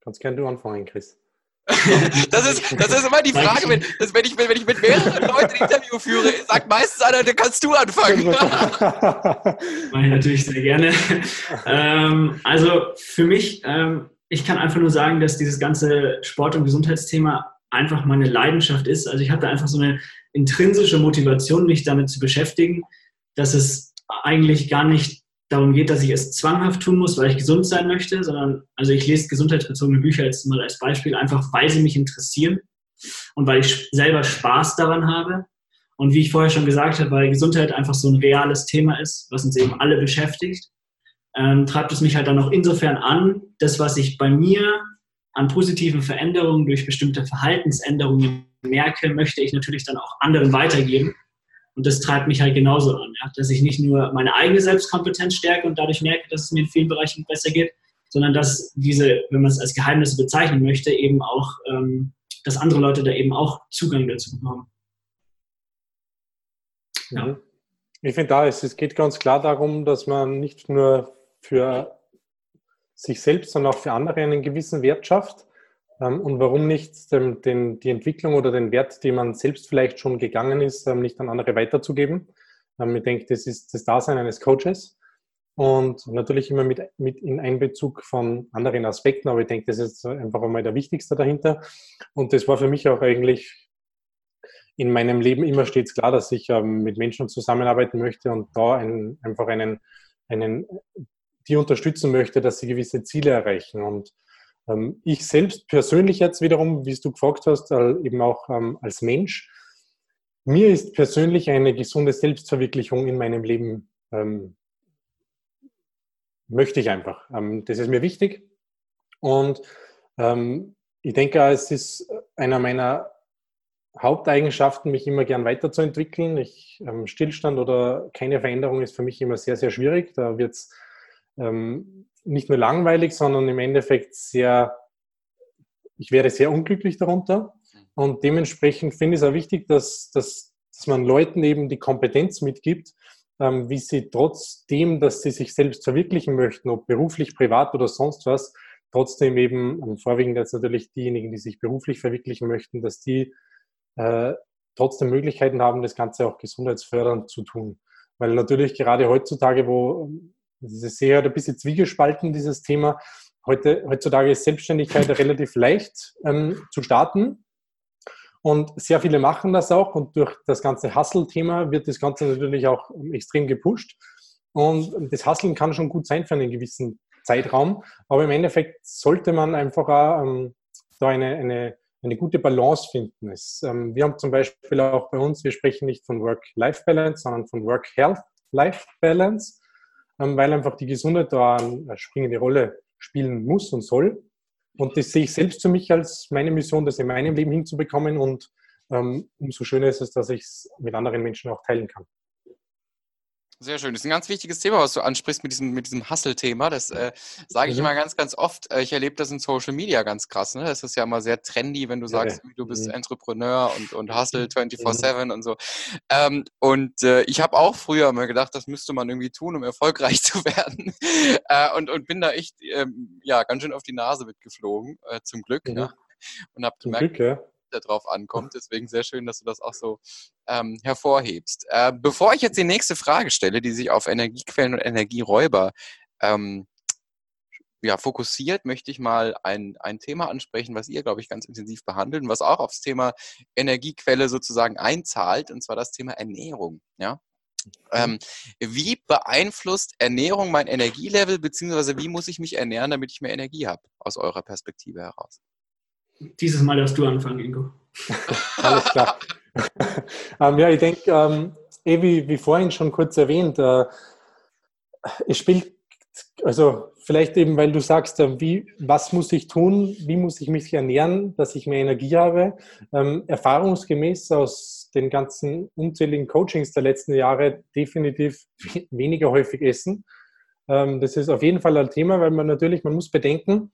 Kannst gerne du anfangen, Chris. (laughs) das, ist, das ist immer die Frage, wenn, dass, wenn, ich, wenn ich mit mehreren (laughs) Leuten ein Interview führe, sagt meistens einer, dann kannst du anfangen. (laughs) Mache ich natürlich sehr gerne. Ähm, also für mich, ähm, ich kann einfach nur sagen, dass dieses ganze Sport- und Gesundheitsthema einfach meine Leidenschaft ist. Also ich habe da einfach so eine intrinsische Motivation, mich damit zu beschäftigen, dass es eigentlich gar nicht darum geht, dass ich es zwanghaft tun muss, weil ich gesund sein möchte, sondern also ich lese gesundheitsbezogene Bücher jetzt mal als Beispiel, einfach weil sie mich interessieren und weil ich selber Spaß daran habe. Und wie ich vorher schon gesagt habe, weil Gesundheit einfach so ein reales Thema ist, was uns eben alle beschäftigt, ähm, treibt es mich halt dann auch insofern an, das, was ich bei mir an positiven Veränderungen durch bestimmte Verhaltensänderungen merke, möchte ich natürlich dann auch anderen weitergeben. Und das treibt mich halt genauso an, ja? dass ich nicht nur meine eigene Selbstkompetenz stärke und dadurch merke, dass es mir in vielen Bereichen besser geht, sondern dass diese, wenn man es als Geheimnisse bezeichnen möchte, eben auch, ähm, dass andere Leute da eben auch Zugang dazu bekommen. Ja. Mhm. Ich finde da, es, es geht ganz klar darum, dass man nicht nur für sich selbst, sondern auch für andere einen gewissen Wert schafft und warum nicht den, den, die Entwicklung oder den Wert, den man selbst vielleicht schon gegangen ist, ähm, nicht an andere weiterzugeben. Ähm, ich denke, das ist das Dasein eines Coaches und natürlich immer mit, mit in Einbezug von anderen Aspekten, aber ich denke, das ist einfach einmal der wichtigste dahinter. Und das war für mich auch eigentlich in meinem Leben immer stets klar, dass ich mit Menschen zusammenarbeiten möchte und da ein, einfach einen, einen, die unterstützen möchte, dass sie gewisse Ziele erreichen. Und ähm, ich selbst persönlich jetzt wiederum, wie du gefragt hast, äh, eben auch ähm, als Mensch, mir ist persönlich eine gesunde Selbstverwirklichung in meinem Leben ähm, möchte ich einfach. das ist mir wichtig. Und ich denke, es ist einer meiner Haupteigenschaften, mich immer gern weiterzuentwickeln. Ich, Stillstand oder keine Veränderung ist für mich immer sehr, sehr schwierig. Da wird es nicht nur langweilig, sondern im Endeffekt sehr, ich wäre sehr unglücklich darunter. Und dementsprechend finde ich es auch wichtig, dass, dass, dass man Leuten eben die Kompetenz mitgibt, ähm, wie sie trotzdem, dass sie sich selbst verwirklichen möchten, ob beruflich, privat oder sonst was, trotzdem eben, ähm, vorwiegend jetzt natürlich diejenigen, die sich beruflich verwirklichen möchten, dass die äh, trotzdem Möglichkeiten haben, das Ganze auch gesundheitsfördernd zu tun. Weil natürlich gerade heutzutage, wo das ist sehr ein bisschen zwiegespalten, dieses Thema. Heute, heutzutage ist Selbstständigkeit relativ leicht ähm, zu starten. Und sehr viele machen das auch. Und durch das ganze Hustle-Thema wird das Ganze natürlich auch extrem gepusht. Und das Hustlen kann schon gut sein für einen gewissen Zeitraum. Aber im Endeffekt sollte man einfach auch, ähm, da eine, eine, eine gute Balance finden. Es, ähm, wir haben zum Beispiel auch bei uns, wir sprechen nicht von Work-Life-Balance, sondern von Work-Health-Life-Balance. Ähm, weil einfach die Gesundheit da eine springende Rolle spielen muss und soll. Und das sehe ich selbst für mich als meine Mission, das in meinem Leben hinzubekommen. Und ähm, umso schöner ist es, dass ich es mit anderen Menschen auch teilen kann. Sehr schön. Das ist ein ganz wichtiges Thema, was du ansprichst mit diesem, mit diesem Hustle-Thema. Das äh, sage ich mhm. immer ganz, ganz oft. Äh, ich erlebe das in Social Media ganz krass. Ne? Das ist ja immer sehr trendy, wenn du sagst, ja. du bist mhm. Entrepreneur und, und Hustle 24-7 mhm. und so. Ähm, und äh, ich habe auch früher immer gedacht, das müsste man irgendwie tun, um erfolgreich (laughs) zu werden. äh, und, und bin da echt ähm, ja, ganz schön auf die Nase mitgeflogen, äh, zum Glück. Mhm. Ja. Und habe gemerkt, Glück, ja darauf ankommt. Deswegen sehr schön, dass du das auch so ähm, hervorhebst. Äh, bevor ich jetzt die nächste Frage stelle, die sich auf Energiequellen und Energieräuber ähm, ja, fokussiert, möchte ich mal ein, ein Thema ansprechen, was ihr, glaube ich, ganz intensiv behandelt und was auch aufs Thema Energiequelle sozusagen einzahlt, und zwar das Thema Ernährung. Ja? Ähm, wie beeinflusst Ernährung mein Energielevel, beziehungsweise wie muss ich mich ernähren, damit ich mehr Energie habe, aus eurer Perspektive heraus? Dieses Mal darfst du anfangen, Ingo. (laughs) Alles klar. (laughs) ähm, ja, ich denke, ähm, eh wie, wie vorhin schon kurz erwähnt, äh, es spielt, also vielleicht eben, weil du sagst, äh, wie, was muss ich tun, wie muss ich mich ernähren, dass ich mehr Energie habe. Ähm, erfahrungsgemäß aus den ganzen unzähligen Coachings der letzten Jahre definitiv weniger häufig essen. Ähm, das ist auf jeden Fall ein Thema, weil man natürlich, man muss bedenken,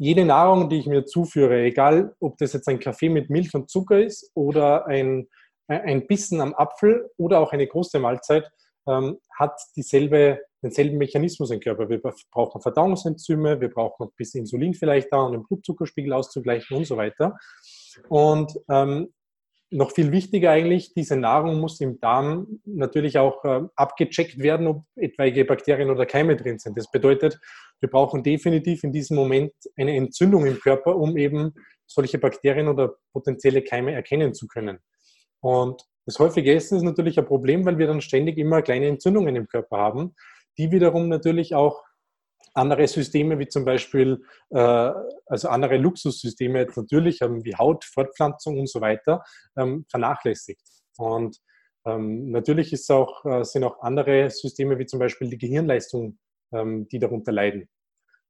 jede Nahrung, die ich mir zuführe, egal ob das jetzt ein Kaffee mit Milch und Zucker ist oder ein, ein Bissen am Apfel oder auch eine große Mahlzeit, ähm, hat dieselbe, denselben Mechanismus im Körper. Wir brauchen Verdauungsenzyme, wir brauchen ein bisschen Insulin vielleicht da, um den Blutzuckerspiegel auszugleichen und so weiter. Und ähm, noch viel wichtiger eigentlich, diese Nahrung muss im Darm natürlich auch äh, abgecheckt werden, ob etwaige Bakterien oder Keime drin sind. Das bedeutet, wir brauchen definitiv in diesem Moment eine Entzündung im Körper, um eben solche Bakterien oder potenzielle Keime erkennen zu können. Und das häufige Essen ist natürlich ein Problem, weil wir dann ständig immer kleine Entzündungen im Körper haben, die wiederum natürlich auch andere Systeme wie zum Beispiel, äh, also andere Luxussysteme jetzt natürlich ähm, wie Haut, Fortpflanzung und so weiter, ähm, vernachlässigt. Und ähm, natürlich ist auch, äh, sind auch andere Systeme wie zum Beispiel die Gehirnleistung, ähm, die darunter leiden.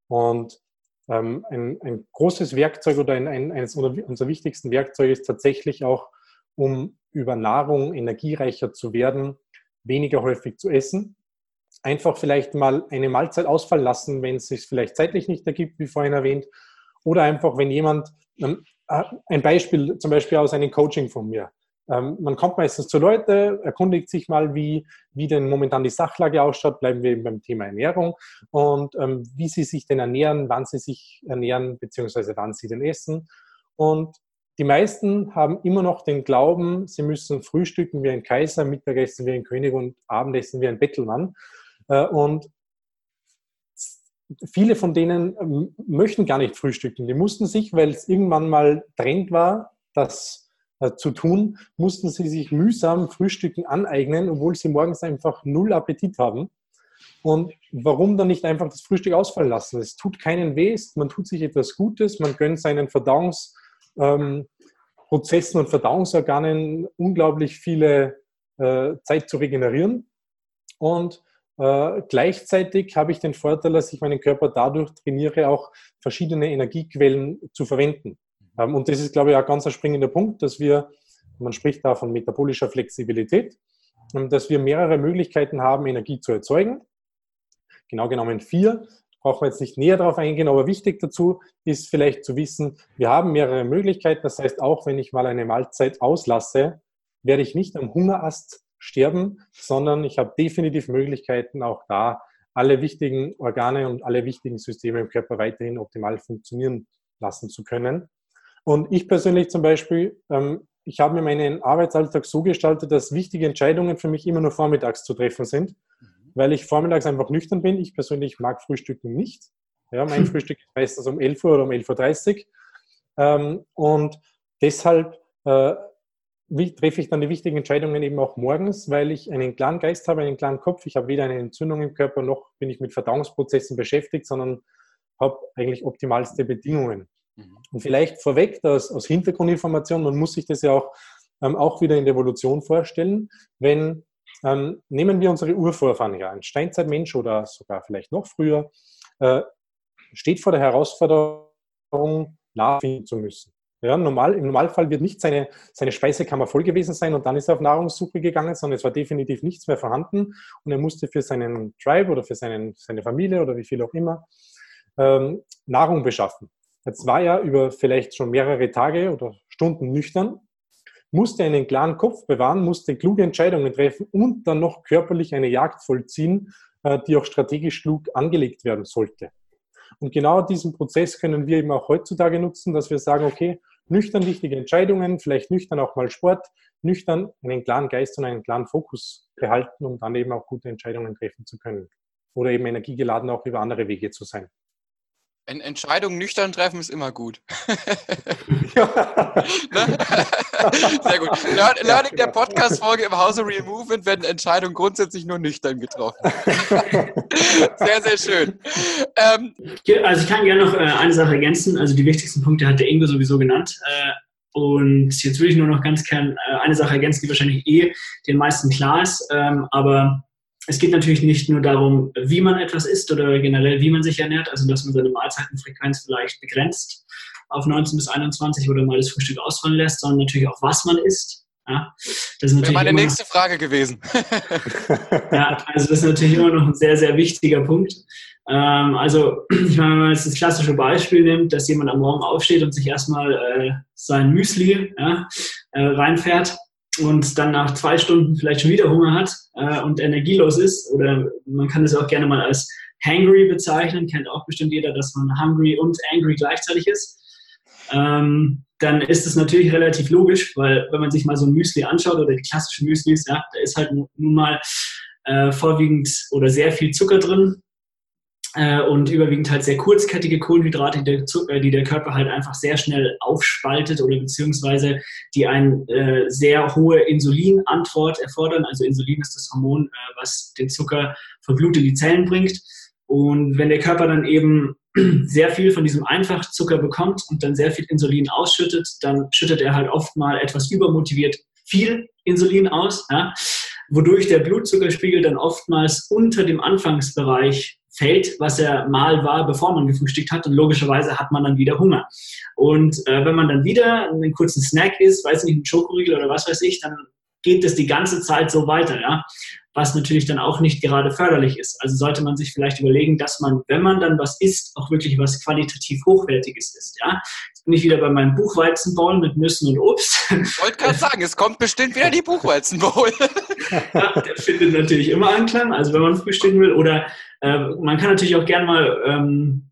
Und ähm, ein, ein, großes Werkzeug oder ein, ein, eines unserer wichtigsten Werkzeuge ist tatsächlich auch, um über Nahrung energiereicher zu werden, weniger häufig zu essen einfach vielleicht mal eine Mahlzeit ausfallen lassen, wenn es sich vielleicht zeitlich nicht ergibt, wie vorhin erwähnt. Oder einfach, wenn jemand, ähm, äh, ein Beispiel zum Beispiel aus einem Coaching von mir. Ähm, man kommt meistens zu Leute, erkundigt sich mal, wie, wie denn momentan die Sachlage ausschaut, bleiben wir eben beim Thema Ernährung und ähm, wie sie sich denn ernähren, wann sie sich ernähren, beziehungsweise wann sie denn essen. Und die meisten haben immer noch den Glauben, sie müssen frühstücken wie ein Kaiser, Mittagessen wie ein König und Abendessen wie ein Bettelmann. Äh, und viele von denen ähm, möchten gar nicht frühstücken. Die mussten sich, weil es irgendwann mal Trend war, das äh, zu tun, mussten sie sich mühsam Frühstücken aneignen, obwohl sie morgens einfach null Appetit haben. Und warum dann nicht einfach das Frühstück ausfallen lassen? Es tut keinen weh, man tut sich etwas Gutes, man gönnt seinen Verdauungsprozessen ähm, und Verdauungsorganen unglaublich viele äh, Zeit zu regenerieren. Und äh, gleichzeitig habe ich den Vorteil, dass ich meinen Körper dadurch trainiere, auch verschiedene Energiequellen zu verwenden. Ähm, und das ist, glaube ich, auch ganz ein springender Punkt, dass wir, man spricht da von metabolischer Flexibilität, ähm, dass wir mehrere Möglichkeiten haben, Energie zu erzeugen. Genau genommen vier. Brauchen wir jetzt nicht näher darauf eingehen, aber wichtig dazu ist vielleicht zu wissen, wir haben mehrere Möglichkeiten. Das heißt, auch wenn ich mal eine Mahlzeit auslasse, werde ich nicht am Hungerast sterben, sondern ich habe definitiv Möglichkeiten, auch da alle wichtigen Organe und alle wichtigen Systeme im Körper weiterhin optimal funktionieren lassen zu können. Und ich persönlich zum Beispiel, ähm, ich habe mir meinen Arbeitsalltag so gestaltet, dass wichtige Entscheidungen für mich immer nur vormittags zu treffen sind, mhm. weil ich vormittags einfach nüchtern bin. Ich persönlich mag Frühstücken nicht. Ja, mein (laughs) Frühstück ist meistens um 11 Uhr oder um 11.30 Uhr. Ähm, und deshalb äh, treffe ich dann die wichtigen Entscheidungen eben auch morgens, weil ich einen klaren Geist habe, einen klaren Kopf. Ich habe weder eine Entzündung im Körper noch bin ich mit Verdauungsprozessen beschäftigt, sondern habe eigentlich optimalste Bedingungen. Mhm. Und vielleicht vorweg, dass aus Hintergrundinformation, man muss sich das ja auch, ähm, auch wieder in der Evolution vorstellen, wenn ähm, nehmen wir unsere Urvorfahren her, ein Steinzeitmensch oder sogar vielleicht noch früher, äh, steht vor der Herausforderung, nachfinden zu müssen. Ja, normal, Im Normalfall wird nicht seine, seine Speisekammer voll gewesen sein und dann ist er auf Nahrungssuche gegangen, sondern es war definitiv nichts mehr vorhanden und er musste für seinen Tribe oder für seinen, seine Familie oder wie viel auch immer ähm, Nahrung beschaffen. Jetzt war er über vielleicht schon mehrere Tage oder Stunden nüchtern, musste einen klaren Kopf bewahren, musste kluge Entscheidungen treffen und dann noch körperlich eine Jagd vollziehen, äh, die auch strategisch klug angelegt werden sollte. Und genau diesen Prozess können wir eben auch heutzutage nutzen, dass wir sagen, okay, nüchtern wichtige Entscheidungen, vielleicht nüchtern auch mal Sport, nüchtern einen klaren Geist und einen klaren Fokus behalten, um dann eben auch gute Entscheidungen treffen zu können. Oder eben energiegeladen auch über andere Wege zu sein. Entscheidungen nüchtern treffen ist immer gut. (laughs) ne? (laughs) Sehr gut. Learning ja, der genau. Podcast-Folge im Hause Real Movement werden Entscheidungen grundsätzlich nur nüchtern getroffen. (laughs) sehr, sehr schön. Ähm, also ich kann gerne noch äh, eine Sache ergänzen. Also die wichtigsten Punkte hat der Ingo sowieso genannt. Äh, und jetzt will ich nur noch ganz gern äh, eine Sache ergänzen, die wahrscheinlich eh den meisten klar ist. Ähm, aber es geht natürlich nicht nur darum, wie man etwas isst oder generell, wie man sich ernährt, also dass man seine Mahlzeitenfrequenz vielleicht begrenzt auf 19 bis 21 oder mal das Frühstück ausfallen lässt, sondern natürlich auch, was man isst. Ja, das ist Wäre meine nächste Frage gewesen. (laughs) ja, also das ist natürlich immer noch ein sehr, sehr wichtiger Punkt. Ähm, also, ich meine, wenn man jetzt das klassische Beispiel nimmt, dass jemand am Morgen aufsteht und sich erstmal äh, sein Müsli ja, äh, reinfährt, und dann nach zwei Stunden vielleicht schon wieder Hunger hat äh, und energielos ist, oder man kann es auch gerne mal als hangry bezeichnen, kennt auch bestimmt jeder, dass man hungry und angry gleichzeitig ist, ähm, dann ist es natürlich relativ logisch, weil wenn man sich mal so ein Müsli anschaut oder die klassischen Müslis, ja, da ist halt nun mal äh, vorwiegend oder sehr viel Zucker drin, äh, und überwiegend halt sehr kurzkettige Kohlenhydrate, die der, äh, die der, Körper halt einfach sehr schnell aufspaltet oder beziehungsweise die eine äh, sehr hohe Insulinantwort erfordern. Also Insulin ist das Hormon, äh, was den Zucker von Blut in die Zellen bringt. Und wenn der Körper dann eben (clears throat) sehr viel von diesem Einfachzucker bekommt und dann sehr viel Insulin ausschüttet, dann schüttet er halt oft mal etwas übermotiviert viel Insulin aus, ja, wodurch der Blutzuckerspiegel dann oftmals unter dem Anfangsbereich fällt, was er mal war, bevor man gefrühstückt hat. Und logischerweise hat man dann wieder Hunger. Und äh, wenn man dann wieder einen kurzen Snack isst, weiß nicht, einen Schokoriegel oder was weiß ich, dann geht es die ganze Zeit so weiter, ja. Was natürlich dann auch nicht gerade förderlich ist. Also sollte man sich vielleicht überlegen, dass man, wenn man dann was isst, auch wirklich was qualitativ Hochwertiges isst, ja. Jetzt bin ich wieder bei meinem Buchweizenbowl mit Nüssen und Obst. Ich wollte gerade sagen, es kommt bestimmt wieder die Buchweizenbowl. (laughs) ja, der findet natürlich immer Anklang, also wenn man frühstücken will. Oder äh, man kann natürlich auch gerne mal ähm,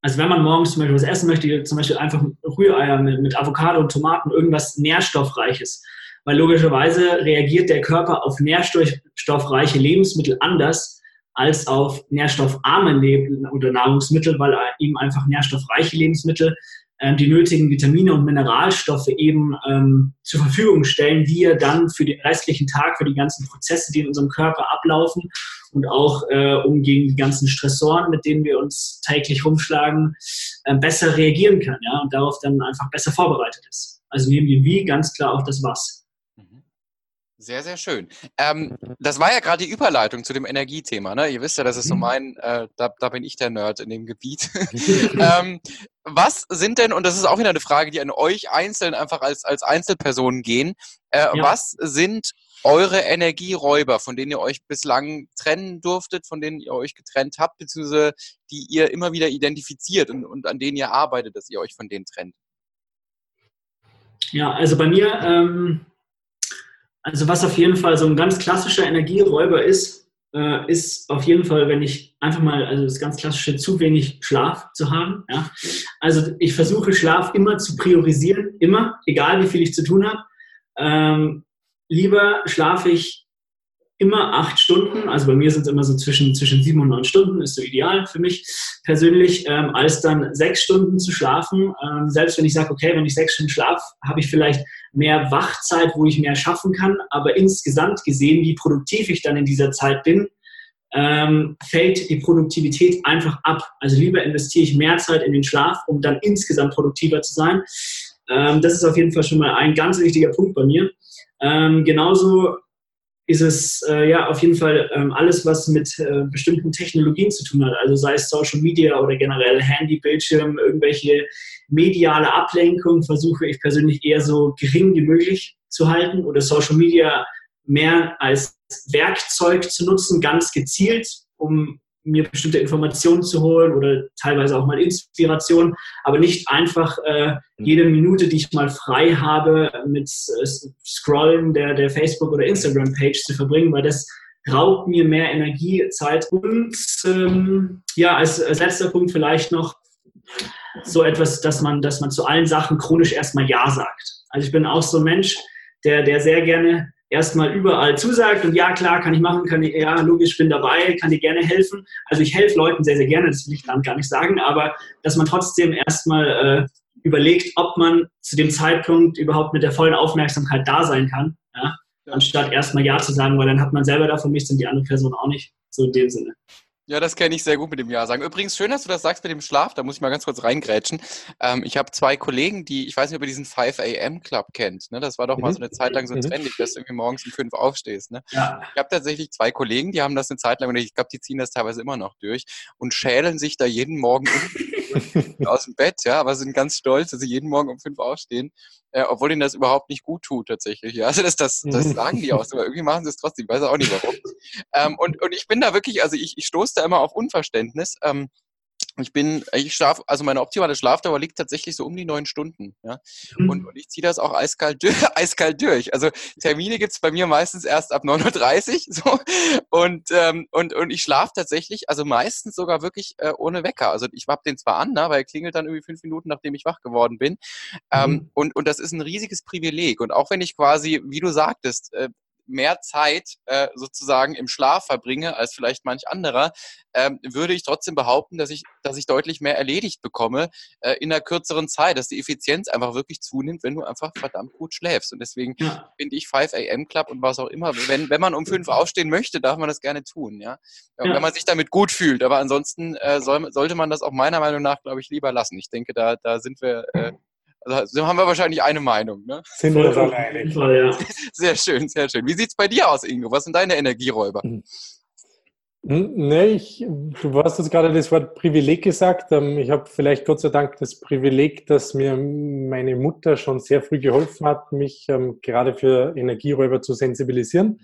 also wenn man morgens zum Beispiel was essen möchte, zum Beispiel einfach Rühreier mit, mit Avocado und Tomaten, irgendwas Nährstoffreiches. Weil logischerweise reagiert der Körper auf nährstoffreiche Lebensmittel anders als auf nährstoffarme Leb oder Nahrungsmittel, weil ihm einfach nährstoffreiche Lebensmittel ähm, die nötigen Vitamine und Mineralstoffe eben ähm, zur Verfügung stellen, die er dann für den restlichen Tag, für die ganzen Prozesse, die in unserem Körper ablaufen und auch äh, um gegen die ganzen Stressoren, mit denen wir uns täglich rumschlagen, äh, besser reagieren kann ja, und darauf dann einfach besser vorbereitet ist. Also neben dem Wie ganz klar auch das Was. Sehr, sehr schön. Ähm, das war ja gerade die Überleitung zu dem Energiethema. Ne? Ihr wisst ja, das ist so mhm. mein, äh, da, da bin ich der Nerd in dem Gebiet. (laughs) ähm, was sind denn, und das ist auch wieder eine Frage, die an euch einzeln einfach als, als Einzelpersonen gehen, äh, ja. was sind eure Energieräuber, von denen ihr euch bislang trennen durftet, von denen ihr euch getrennt habt, beziehungsweise die ihr immer wieder identifiziert und, und an denen ihr arbeitet, dass ihr euch von denen trennt? Ja, also bei mir ähm also was auf jeden Fall so ein ganz klassischer Energieräuber ist, äh, ist auf jeden Fall, wenn ich einfach mal, also das ganz klassische, zu wenig Schlaf zu haben. Ja? Also ich versuche Schlaf immer zu priorisieren, immer, egal wie viel ich zu tun habe. Ähm, lieber schlafe ich immer acht Stunden, also bei mir sind es immer so zwischen, zwischen sieben und neun Stunden, ist so ideal für mich persönlich, ähm, als dann sechs Stunden zu schlafen. Ähm, selbst wenn ich sage, okay, wenn ich sechs Stunden schlafe, habe ich vielleicht mehr Wachzeit, wo ich mehr schaffen kann, aber insgesamt gesehen, wie produktiv ich dann in dieser Zeit bin, ähm, fällt die Produktivität einfach ab. Also lieber investiere ich mehr Zeit in den Schlaf, um dann insgesamt produktiver zu sein. Ähm, das ist auf jeden Fall schon mal ein ganz wichtiger Punkt bei mir. Ähm, genauso ist es äh, ja auf jeden Fall ähm, alles, was mit äh, bestimmten Technologien zu tun hat. Also sei es Social Media oder generell Handy, Bildschirm, irgendwelche mediale Ablenkung versuche ich persönlich eher so gering wie möglich zu halten oder Social Media mehr als Werkzeug zu nutzen, ganz gezielt, um mir bestimmte Informationen zu holen oder teilweise auch mal Inspiration, aber nicht einfach äh, jede Minute, die ich mal frei habe, mit äh, Scrollen der, der Facebook- oder Instagram-Page zu verbringen, weil das raubt mir mehr Energie, Zeit und ähm, ja, als, als letzter Punkt vielleicht noch so etwas, dass man, dass man zu allen Sachen chronisch erstmal Ja sagt. Also ich bin auch so ein Mensch, der, der sehr gerne erstmal überall zusagt und ja, klar, kann ich machen, kann ich, ja, logisch, bin dabei, kann dir gerne helfen. Also ich helfe Leuten sehr, sehr gerne, das will ich dann gar nicht sagen, aber dass man trotzdem erstmal äh, überlegt, ob man zu dem Zeitpunkt überhaupt mit der vollen Aufmerksamkeit da sein kann, ja? anstatt erstmal Ja zu sagen, weil dann hat man selber davon nichts und die andere Person auch nicht, so in dem Sinne. Ja, das kenne ich sehr gut mit dem Ja sagen. Übrigens, schön, dass du das sagst mit dem Schlaf. Da muss ich mal ganz kurz reingrätschen. Ähm, ich habe zwei Kollegen, die, ich weiß nicht, ob ihr diesen 5 AM Club kennt. Ne? Das war doch mal so eine Zeit lang so mhm. trendig, dass du irgendwie morgens um fünf aufstehst. Ne? Ja. Ich habe tatsächlich zwei Kollegen, die haben das eine Zeit lang, und ich glaube, die ziehen das teilweise immer noch durch und schälen sich da jeden Morgen um (laughs) aus dem Bett, ja, aber sind ganz stolz, dass sie jeden Morgen um fünf aufstehen äh, obwohl ihnen das überhaupt nicht gut tut tatsächlich. Ja, also das, das, das sagen die auch so, aber irgendwie machen sie es trotzdem, ich weiß auch nicht warum. ähm, und, und ich bin da wirklich, also ich, ich stoße da immer auf Unverständnis. Ähm, ich bin, ich schlafe, also meine optimale Schlafdauer liegt tatsächlich so um die neun Stunden. Ja? Mhm. Und, und ich ziehe das auch eiskalt, (laughs) eiskalt durch. Also Termine gibt's bei mir meistens erst ab 9.30 Uhr. (laughs) So. Und, ähm, und, und ich schlafe tatsächlich, also meistens sogar wirklich äh, ohne Wecker. Also ich habe den zwar an, ne, weil er klingelt dann irgendwie fünf Minuten, nachdem ich wach geworden bin. Ähm, mhm. und, und das ist ein riesiges Privileg. Und auch wenn ich quasi, wie du sagtest, äh, mehr Zeit äh, sozusagen im Schlaf verbringe als vielleicht manch anderer, ähm, würde ich trotzdem behaupten, dass ich, dass ich deutlich mehr erledigt bekomme äh, in einer kürzeren Zeit, dass die Effizienz einfach wirklich zunimmt, wenn du einfach verdammt gut schläfst. Und deswegen ja. finde ich 5 AM Club und was auch immer, wenn, wenn man um 5 aufstehen möchte, darf man das gerne tun, ja. ja. Wenn man sich damit gut fühlt. Aber ansonsten äh, soll, sollte man das auch meiner Meinung nach, glaube ich, lieber lassen. Ich denke, da, da sind wir äh, also haben wir wahrscheinlich eine Meinung. Ne? Sind wir uns alle einig. Sehr schön, sehr schön. Wie sieht es bei dir aus, Ingo? Was sind deine Energieräuber? Hm. hm nee, ich, du hast jetzt gerade das Wort Privileg gesagt. Ähm, ich habe vielleicht Gott sei Dank das Privileg, dass mir meine Mutter schon sehr früh geholfen hat, mich ähm, gerade für Energieräuber zu sensibilisieren.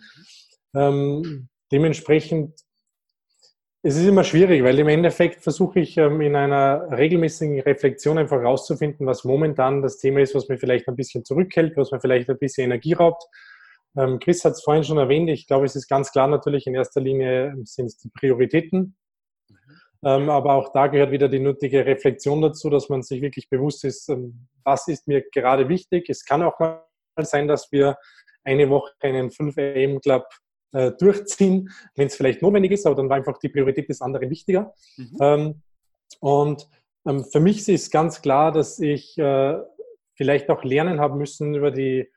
Ähm, dementsprechend es ist immer schwierig, weil im Endeffekt versuche ich ähm, in einer regelmäßigen Reflexion einfach herauszufinden, was momentan das Thema ist, was mir vielleicht ein bisschen zurückhält, was mir vielleicht ein bisschen Energie raubt. Ähm, Chris hat es vorhin schon erwähnt. Ich glaube, es ist ganz klar natürlich in erster Linie ähm, sind es die Prioritäten. Mhm. aber auch da gehört wieder die nötige Reflexion dazu, dass man sich wirklich bewusst ist, was ist mir gerade wichtig. Es kann auch mal sein, dass wir eine Woche einen 5 AM Club äh, durchziehen, wenn es vielleicht notwendig ist, aber dann war einfach die Priorität des anderen wichtiger. Mhm. Ähm, und ähm, für mich ist ganz klar, dass ich äh, vielleicht auch lernen haben müssen über die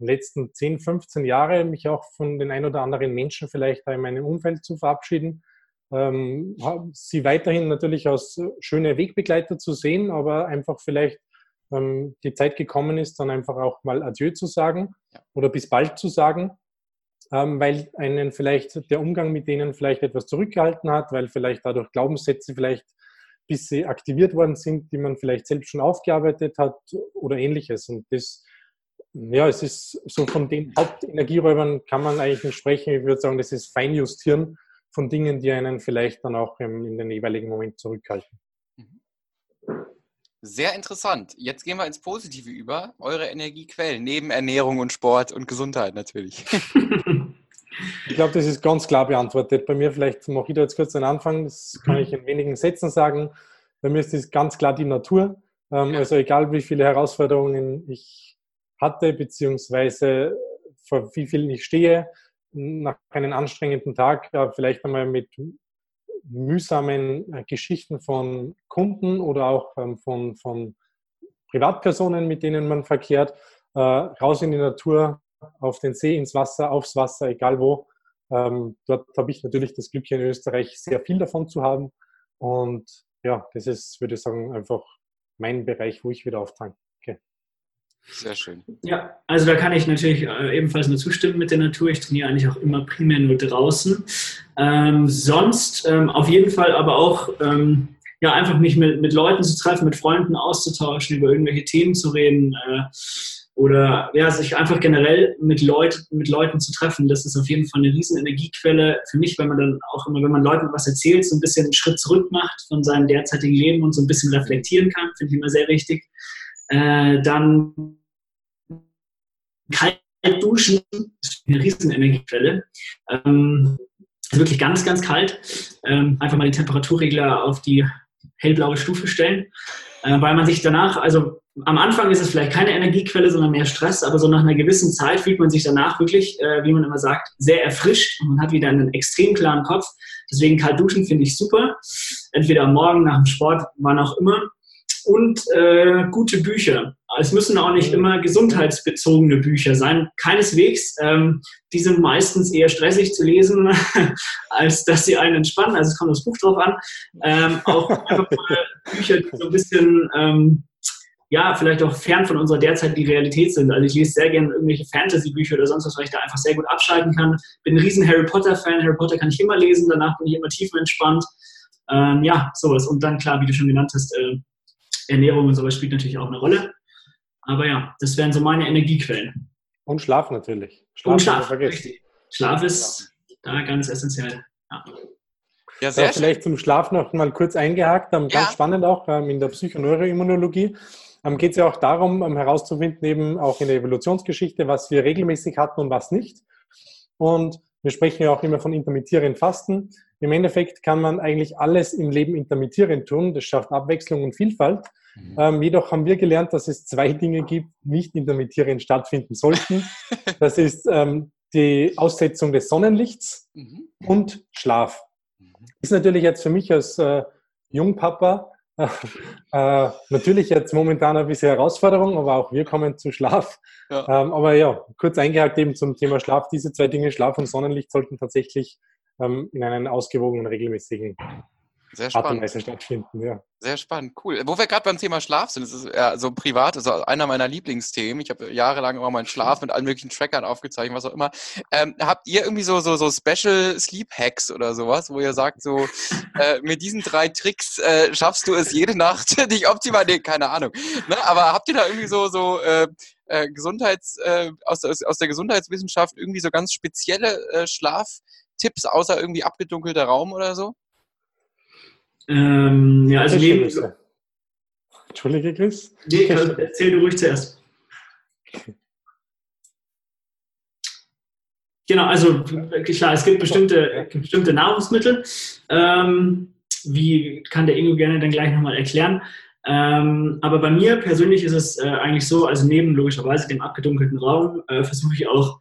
letzten 10, 15 Jahre, mich auch von den ein oder anderen Menschen vielleicht in meinem Umfeld zu verabschieden. Ähm, sie weiterhin natürlich als schöne Wegbegleiter zu sehen, aber einfach vielleicht ähm, die Zeit gekommen ist, dann einfach auch mal Adieu zu sagen oder bis bald zu sagen weil einen vielleicht der Umgang mit denen vielleicht etwas zurückgehalten hat, weil vielleicht dadurch Glaubenssätze vielleicht bis sie aktiviert worden sind, die man vielleicht selbst schon aufgearbeitet hat oder ähnliches. Und das, ja, es ist so von den Hauptenergieräubern kann man eigentlich nicht sprechen. Ich würde sagen, das ist Feinjustieren von Dingen, die einen vielleicht dann auch in den jeweiligen Moment zurückhalten. Sehr interessant. Jetzt gehen wir ins Positive über. Eure Energiequellen, neben Ernährung und Sport und Gesundheit natürlich. (laughs) Ich glaube, das ist ganz klar beantwortet. Bei mir, vielleicht mache ich da jetzt kurz einen Anfang, das kann ich in wenigen Sätzen sagen. Bei mir ist es ganz klar die Natur. Ähm, also egal, wie viele Herausforderungen ich hatte, beziehungsweise vor wie vielen ich stehe, nach einem anstrengenden Tag, vielleicht einmal mit mühsamen äh, Geschichten von Kunden oder auch ähm, von, von Privatpersonen, mit denen man verkehrt, äh, raus in die Natur, auf den See, ins Wasser, aufs Wasser, egal wo. Ähm, dort habe ich natürlich das Glück, in Österreich sehr viel davon zu haben. Und ja, das ist, würde ich sagen, einfach mein Bereich, wo ich wieder auftanke. Sehr schön. Ja, also da kann ich natürlich äh, ebenfalls nur zustimmen mit der Natur. Ich trainiere eigentlich auch immer primär nur draußen. Ähm, sonst ähm, auf jeden Fall aber auch ähm, ja, einfach mich mit, mit Leuten zu treffen, mit Freunden auszutauschen, über irgendwelche Themen zu reden äh, oder ja, sich einfach generell mit, Leut, mit Leuten zu treffen. Das ist auf jeden Fall eine riesen Energiequelle für mich, wenn man dann auch immer, wenn man Leuten was erzählt, so ein bisschen einen Schritt zurück macht von seinem derzeitigen Leben und so ein bisschen reflektieren kann, finde ich immer sehr wichtig. Äh, dann kalt duschen ist eine riesen Energiequelle. Ähm, ist wirklich ganz, ganz kalt. Ähm, einfach mal den Temperaturregler auf die hellblaue Stufe stellen, äh, weil man sich danach, also am Anfang ist es vielleicht keine Energiequelle, sondern mehr Stress, aber so nach einer gewissen Zeit fühlt man sich danach wirklich, äh, wie man immer sagt, sehr erfrischt und man hat wieder einen extrem klaren Kopf. Deswegen kalt duschen finde ich super. Entweder am Morgen, nach dem Sport, wann auch immer und äh, gute Bücher. Es müssen auch nicht mhm. immer gesundheitsbezogene Bücher sein, keineswegs. Ähm, die sind meistens eher stressig zu lesen, (laughs) als dass sie einen entspannen. Also es kommt das Buch drauf an. Ähm, auch einfach mal Bücher, die so ein bisschen, ähm, ja, vielleicht auch fern von unserer derzeitigen Realität sind. Also ich lese sehr gerne irgendwelche Fantasy-Bücher oder sonst was, weil ich da einfach sehr gut abschalten kann. Bin ein riesen Harry Potter-Fan. Harry Potter kann ich immer lesen, danach bin ich immer tiefenentspannt. Ähm, ja, sowas. Und dann klar, wie du schon genannt hast, äh, Ernährung und sowas spielt natürlich auch eine Rolle. Aber ja, das wären so meine Energiequellen. Und Schlaf natürlich. Schlaf und Schlaf, richtig. Schlaf ist da ganz essentiell. Ja. Ja, sehr ja, vielleicht zum Schlaf noch mal kurz eingehakt. Ähm, ganz ja. spannend auch ähm, in der Psychoneuroimmunologie ähm, geht es ja auch darum, herauszufinden, eben auch in der Evolutionsgeschichte, was wir regelmäßig hatten und was nicht. Und wir sprechen ja auch immer von intermittierend Fasten. Im Endeffekt kann man eigentlich alles im Leben intermittierend tun. Das schafft Abwechslung und Vielfalt. Mhm. Ähm, jedoch haben wir gelernt, dass es zwei Dinge gibt, die nicht intermittierend stattfinden sollten. (laughs) Das ist ähm, die Aussetzung des Sonnenlichts mhm. und Schlaf. Mhm. Ist natürlich jetzt für mich als äh, Jungpapa (laughs) äh, natürlich jetzt momentan ein bisschen Herausforderung, aber auch wir kommen zu Schlaf. Ja. Ähm, aber ja, kurz eingehakt eben zum Thema Schlaf. Diese zwei Dinge, Schlaf und Sonnenlicht, sollten tatsächlich ähm, in einen ausgewogenen, regelmäßigen sehr spannend. Art und Weise stattfinden. Ja. Sehr spannend, cool. Wo wir gerade beim Thema Schlaf sind, das ist ja so privat, also einer meiner Lieblingsthemen. Ich habe jahrelang immer meinen Schlaf mit allen möglichen Trackern aufgezeichnet, was auch immer. Ähm, habt ihr irgendwie so, so, so Special Sleep Hacks oder sowas, wo ihr sagt, so (laughs) äh, mit diesen drei Tricks äh, schaffst du es jede Nacht, (laughs) dich optimal, nee, keine Ahnung. Ne? Aber habt ihr da irgendwie so, so äh, äh, Gesundheits, äh, aus, aus der Gesundheitswissenschaft irgendwie so ganz spezielle äh, Schlaftipps, außer irgendwie abgedunkelter Raum oder so? Ähm, ja, also neben. Entschuldige, Chris. Nee, erzähl du ruhig zuerst. Genau, also klar, es gibt bestimmte, bestimmte Nahrungsmittel. Ähm, wie kann der Ingo gerne dann gleich nochmal erklären. Ähm, aber bei mir persönlich ist es äh, eigentlich so, also neben logischerweise dem abgedunkelten Raum äh, versuche ich auch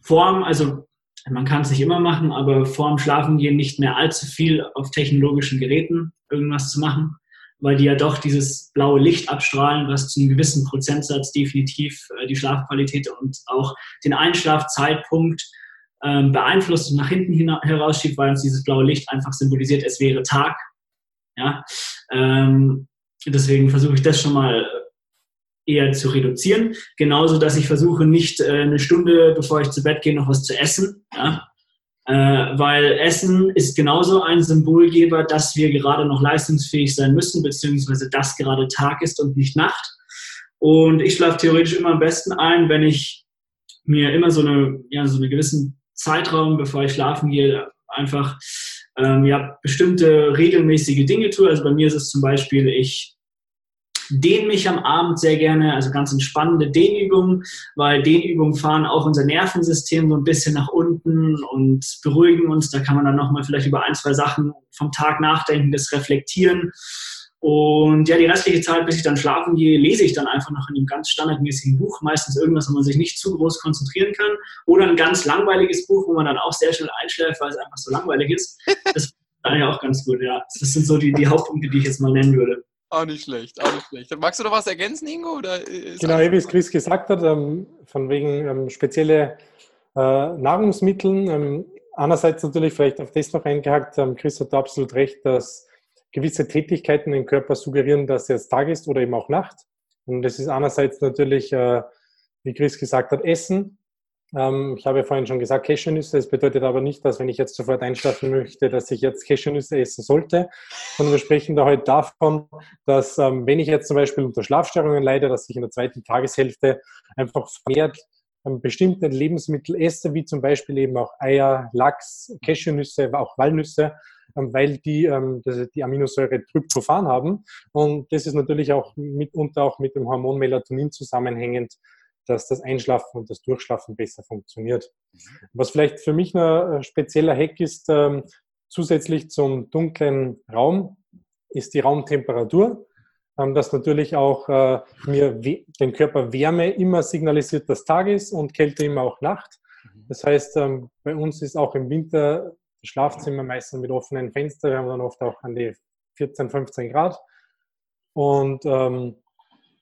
Form, also man kann es nicht immer machen, aber vor dem Schlafengehen nicht mehr allzu viel auf technologischen Geräten irgendwas zu machen, weil die ja doch dieses blaue Licht abstrahlen, was zu einem gewissen Prozentsatz definitiv äh, die Schlafqualität und auch den Einschlafzeitpunkt ähm, beeinflusst und nach hinten herausschiebt, weil uns dieses blaue Licht einfach symbolisiert, es wäre Tag. Ja, ähm, deswegen versuche ich das schon mal eher zu reduzieren. Genauso, dass ich versuche, nicht äh, eine Stunde, bevor ich zu Bett gehe, noch was zu essen. Ja? Äh, weil Essen ist genauso ein Symbolgeber, dass wir gerade noch leistungsfähig sein müssen, beziehungsweise dass gerade Tag ist und nicht Nacht. Und ich schlafe theoretisch immer am besten ein, wenn ich mir immer so eine, ja, so einen gewissen Zeitraum, bevor ich schlafen gehe, einfach ähm, ja, bestimmte regelmäßige Dinge tue. Also bei mir ist es zum Beispiel, ich dehne mich am Abend sehr gerne, also ganz entspannende Dehnübungen, weil Dehnübungen fahren auch unser Nervensystem so ein bisschen nach unten und beruhigen uns. Da kann man dann nochmal vielleicht über ein, zwei Sachen vom Tag nachdenken, das reflektieren. Und ja, die restliche Zeit, bis ich dann schlafen gehe, lese ich dann einfach noch in einem ganz standardmäßigen Buch, meistens irgendwas, wo man sich nicht zu groß konzentrieren kann. Oder ein ganz langweiliges Buch, wo man dann auch sehr schnell einschläft, weil es einfach so langweilig ist. Das ist dann ja auch ganz gut, ja. Das sind so die, die Hauptpunkte, die ich jetzt mal nennen würde. Auch nicht schlecht, auch nicht schlecht. Magst du noch was ergänzen, Ingo? genau, wie es Chris gesagt hat, ähm, von wegen ähm, spezielle äh, Nahrungsmitteln. Ähm, einerseits natürlich vielleicht auf das noch eingehakt, Chris hat absolut recht, dass gewisse Tätigkeiten im Körper suggerieren, dass es Tag ist oder eben auch Nacht. Und das ist einerseits natürlich, äh, wie Chris gesagt hat, Essen. Ähm, ich habe vorhin schon gesagt, Cashewnüsse. Das bedeutet aber nicht, dass wenn ich jetzt sofort einschlafen möchte, dass ich jetzt Cashewnüsse essen sollte. Sondern wir sprechen da heute davon, dass ähm, wenn ich jetzt zum Beispiel unter Schlafstörungen leide, dass ich in der zweiten Tageshälfte einfach vermehrt ähm, bestimmte Lebensmittel esse, wie zum Beispiel eben auch Eier, Lachs, Cashewnüsse, auch Walnüsse, ähm, weil die ähm, die Aminosäure Tryptophan haben. Und das ist natürlich auch mitunter auch mit dem Hormon Melatonin zusammenhängend, dass das Einschlafen und das Durchschlafen besser funktioniert. Was vielleicht für mich ein spezieller Hack ist, zusätzlich zum dunklen Raum, ist die Raumtemperatur dass natürlich auch äh, mir den Körper Wärme immer signalisiert, dass Tag ist und Kälte immer auch Nacht. Mhm. Das heißt, ähm, bei uns ist auch im Winter das Schlafzimmer meistens mit offenen Fenstern. Wir haben dann oft auch an die 14, 15 Grad. Und ähm,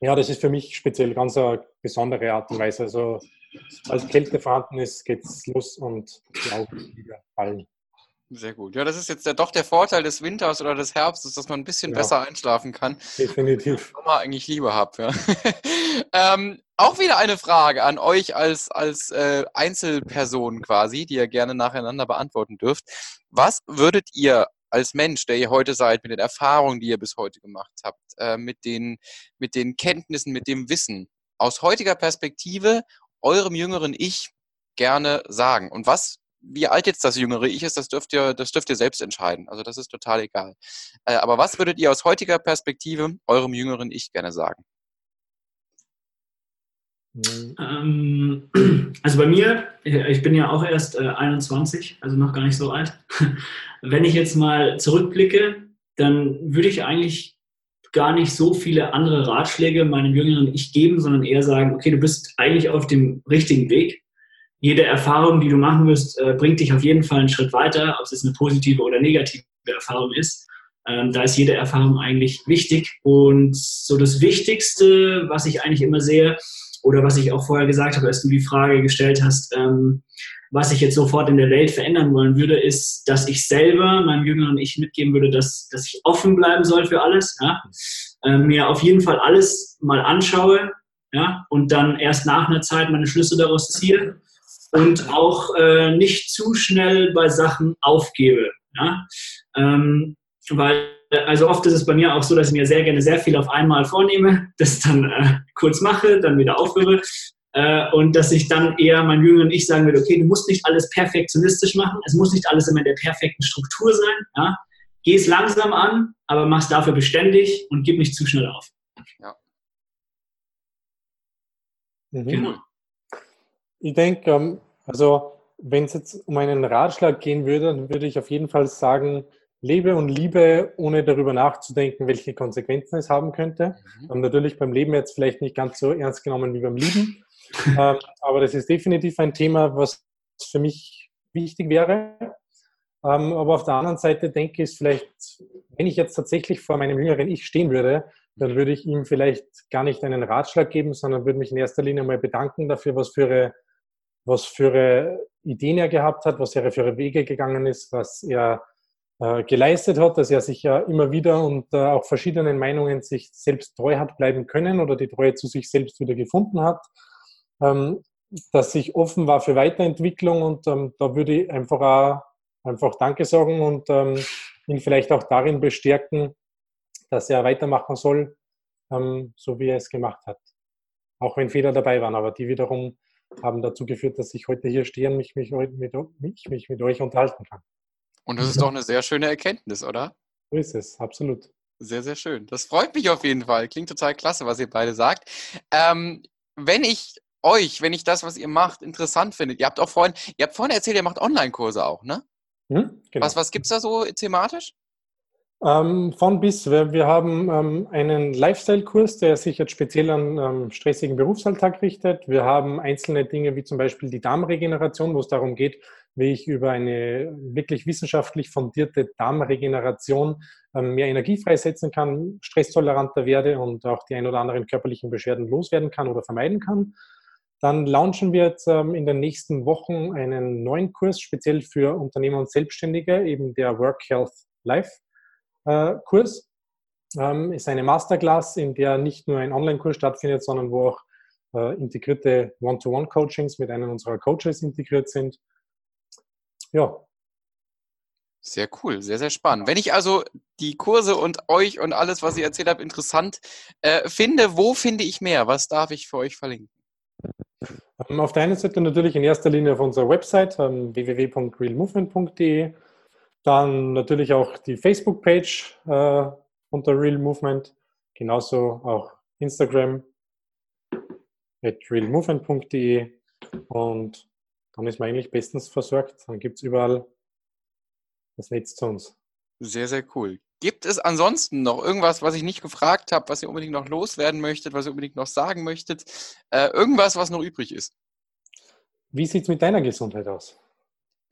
ja, das ist für mich speziell ganz eine besondere Art und Weise. Also als Kälte vorhanden ist, geht es los und die Augen fallen. Sehr gut. Ja, das ist jetzt doch der Vorteil des Winters oder des Herbstes, dass man ein bisschen ja. besser einschlafen kann. Definitiv. Man eigentlich lieber habe. Ja. (laughs) ähm, auch wieder eine Frage an euch als, als äh, Einzelperson quasi, die ihr gerne nacheinander beantworten dürft. Was würdet ihr als Mensch, der ihr heute seid, mit den Erfahrungen, die ihr bis heute gemacht habt, äh, mit, den, mit den Kenntnissen, mit dem Wissen, aus heutiger Perspektive eurem jüngeren Ich gerne sagen? Und was wie alt jetzt das jüngere Ich ist, das dürft ihr, das dürft ihr selbst entscheiden. Also das ist total egal. Äh, aber was würdet ihr aus heutiger Perspektive eurem jüngeren Ich gerne sagen? Ähm, (clears throat) also bei mir, ich bin ja auch erst äh, 21, also noch gar nicht so alt. (laughs) Wenn ich jetzt mal zurückblicke, dann würde ich eigentlich gar nicht so viele andere Ratschläge meinem jüngeren Ich geben, sondern eher sagen, okay, du bist eigentlich auf dem richtigen Weg jede Erfahrung, die du machen wirst, äh, bringt dich auf jeden Fall einen Schritt weiter, ob es eine positive oder negative Erfahrung ist. Ähm, da ist jede Erfahrung eigentlich wichtig. Und so das Wichtigste, was ich eigentlich immer sehe, oder was ich auch vorher gesagt habe, als du die Frage gestellt hast, ähm, was ich jetzt sofort in der Welt verändern wollen würde, ist, dass ich selber meinem jüngeren Ich mitgeben würde, dass, dass ich offen bleiben soll für alles. Ja? Äh, mir auf jeden Fall alles mal anschaue ja? und dann erst nach einer Zeit meine Schlüsse daraus ziehe und auch äh, nicht zu schnell bei Sachen aufgebe. Ja? Ähm, weil, also oft ist es bei mir auch so, dass ich mir sehr gerne sehr viel auf einmal vornehme, (laughs) das dann äh, kurz mache, dann wieder aufhöre. Äh, und dass ich dann eher mein jüngeren Ich sagen würde, okay, du musst nicht alles perfektionistisch machen, es muss nicht alles immer in der perfekten Struktur sein. Ja? Geh es langsam an, aber mach es dafür beständig und gib nicht zu schnell auf. Ja. Mhm. Genau. Ich denke, ähm, also wenn es jetzt um einen Ratschlag gehen würde, dann würde ich auf jeden Fall sagen, lebe und liebe, ohne darüber nachzudenken, welche Konsequenzen es haben könnte. Mhm. Ähm, natürlich beim Leben jetzt vielleicht nicht ganz so ernst genommen wie beim Lieben. (laughs) ähm, aber das ist definitiv ein Thema, was für mich wichtig wäre. Ähm, aber auf der anderen Seite denke ich, vielleicht, wenn ich jetzt tatsächlich vor meinem jüngeren Ich stehen würde, dann würde ich ihm vielleicht gar nicht einen Ratschlag geben, sondern würde mich in erster Linie mal bedanken dafür, was für was für Ideen er gehabt hat, was er für Wege gegangen ist, was er geleistet hat, dass er sich ja immer wieder und äh, auch verschiedenen Meinungen sich selbst treu hat bleiben können oder die Treue zu sich selbst wieder gefunden hat, ähm, dass sich offen war für Weiterentwicklung und ähm, da würde ich einfach auch einfach Danke sagen und ähm, ihn vielleicht auch darin bestärken, dass er weitermachen soll, so wie er es gemacht hat. Auch wenn Fehler dabei waren, aber die wiederum haben dazu geführt, dass ich heute hier stehe und mich, mich, mit, mich, mich mit euch unterhalten kann. Und das ist doch eine sehr schöne Erkenntnis, oder? So ist es, absolut. Sehr, sehr schön. Das freut mich auf jeden Fall. Klingt total klasse, was ihr beide sagt. Ähm, wenn ich euch, wenn ich das, was ihr macht, interessant finde, ihr habt auch vorhin, ihr habt vorhin erzählt, ihr macht Online-Kurse auch, ne? Hm, genau. Was, was gibt es da so thematisch? Ähm, von bis. Wir, wir haben ähm, einen Lifestyle-Kurs, der sich jetzt speziell an ähm, stressigen Berufsalltag richtet. Wir haben einzelne Dinge wie zum Beispiel die Darmregeneration, wo es darum geht, wie ich über eine wirklich wissenschaftlich fundierte Darmregeneration ähm, mehr Energie freisetzen kann, stresstoleranter werde und auch die ein oder anderen körperlichen Beschwerden loswerden kann oder vermeiden kann. Dann launchen wir jetzt ähm, in den nächsten Wochen einen neuen Kurs, speziell für Unternehmer und Selbstständige, eben der Work Health Life. Äh, Kurs. Ähm, ist eine Masterclass, in der nicht nur ein Online-Kurs stattfindet, sondern wo auch äh, integrierte One-to-One-Coachings mit einem unserer Coaches integriert sind. Ja. Sehr cool, sehr, sehr spannend. Wenn ich also die Kurse und euch und alles, was ihr erzählt habt, interessant äh, finde, wo finde ich mehr? Was darf ich für euch verlinken? Ähm, auf der einen Seite natürlich in erster Linie auf unserer Website ähm, www.realmovement.de. Dann natürlich auch die Facebook-Page äh, unter Real Movement. Genauso auch Instagram at realmovement.de. Und dann ist man eigentlich bestens versorgt. Dann gibt es überall das Netz zu uns. Sehr, sehr cool. Gibt es ansonsten noch irgendwas, was ich nicht gefragt habe, was ihr unbedingt noch loswerden möchtet, was ihr unbedingt noch sagen möchtet? Äh, irgendwas, was noch übrig ist? Wie sieht es mit deiner Gesundheit aus?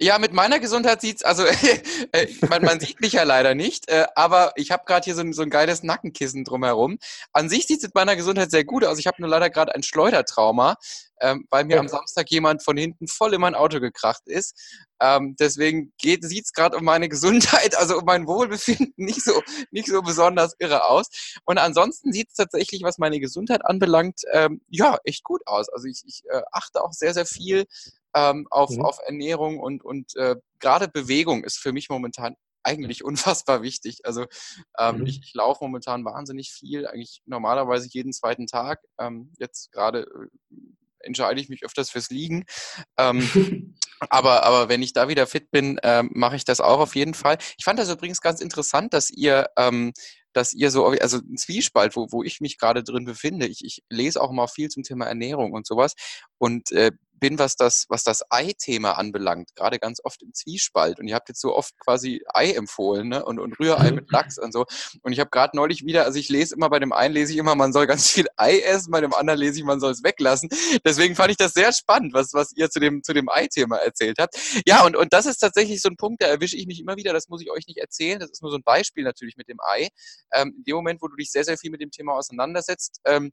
Ja, mit meiner Gesundheit sieht's, also (laughs) äh, man, man sieht mich ja leider nicht, äh, aber ich habe gerade hier so ein, so ein geiles Nackenkissen drumherum. An sich sieht's mit meiner Gesundheit sehr gut aus. Ich habe nur leider gerade ein Schleudertrauma, ähm, weil mir ja. am Samstag jemand von hinten voll in mein Auto gekracht ist. Ähm, deswegen geht, sieht's gerade um meine (laughs) Gesundheit, also um mein Wohlbefinden nicht so, nicht so besonders irre aus. Und ansonsten sieht's tatsächlich, was meine Gesundheit anbelangt, ähm, ja, echt gut aus. Also ich, ich äh, achte auch sehr, sehr viel ähm, auf, mhm. auf Ernährung und, und äh, gerade Bewegung ist für mich momentan eigentlich (laughs) unfassbar wichtig. Also ähm, mhm. ich, ich laufe momentan wahnsinnig viel, eigentlich normalerweise jeden zweiten Tag. Ähm, jetzt gerade äh, entscheide ich mich öfters fürs Liegen. Ähm, (laughs) aber, aber wenn ich da wieder fit bin, ähm, mache ich das auch auf jeden Fall. Ich fand das übrigens ganz interessant, dass ihr ähm, dass ihr so, also ein Zwiespalt, wo, wo ich mich gerade drin befinde. Ich, ich lese auch mal viel zum Thema Ernährung und sowas. Und äh, bin, was das, was das Ei-Thema anbelangt, gerade ganz oft im Zwiespalt. Und ihr habt jetzt so oft quasi Ei empfohlen ne? und, und Rührei mit Lachs und so. Und ich habe gerade neulich wieder, also ich lese immer, bei dem einen lese ich immer, man soll ganz viel Ei essen, bei dem anderen lese ich, man soll es weglassen. Deswegen fand ich das sehr spannend, was, was ihr zu dem, zu dem Ei-Thema erzählt habt. Ja, und, und das ist tatsächlich so ein Punkt, da erwische ich mich immer wieder, das muss ich euch nicht erzählen, das ist nur so ein Beispiel natürlich mit dem Ei. Ähm, in dem Moment, wo du dich sehr, sehr viel mit dem Thema auseinandersetzt, ähm,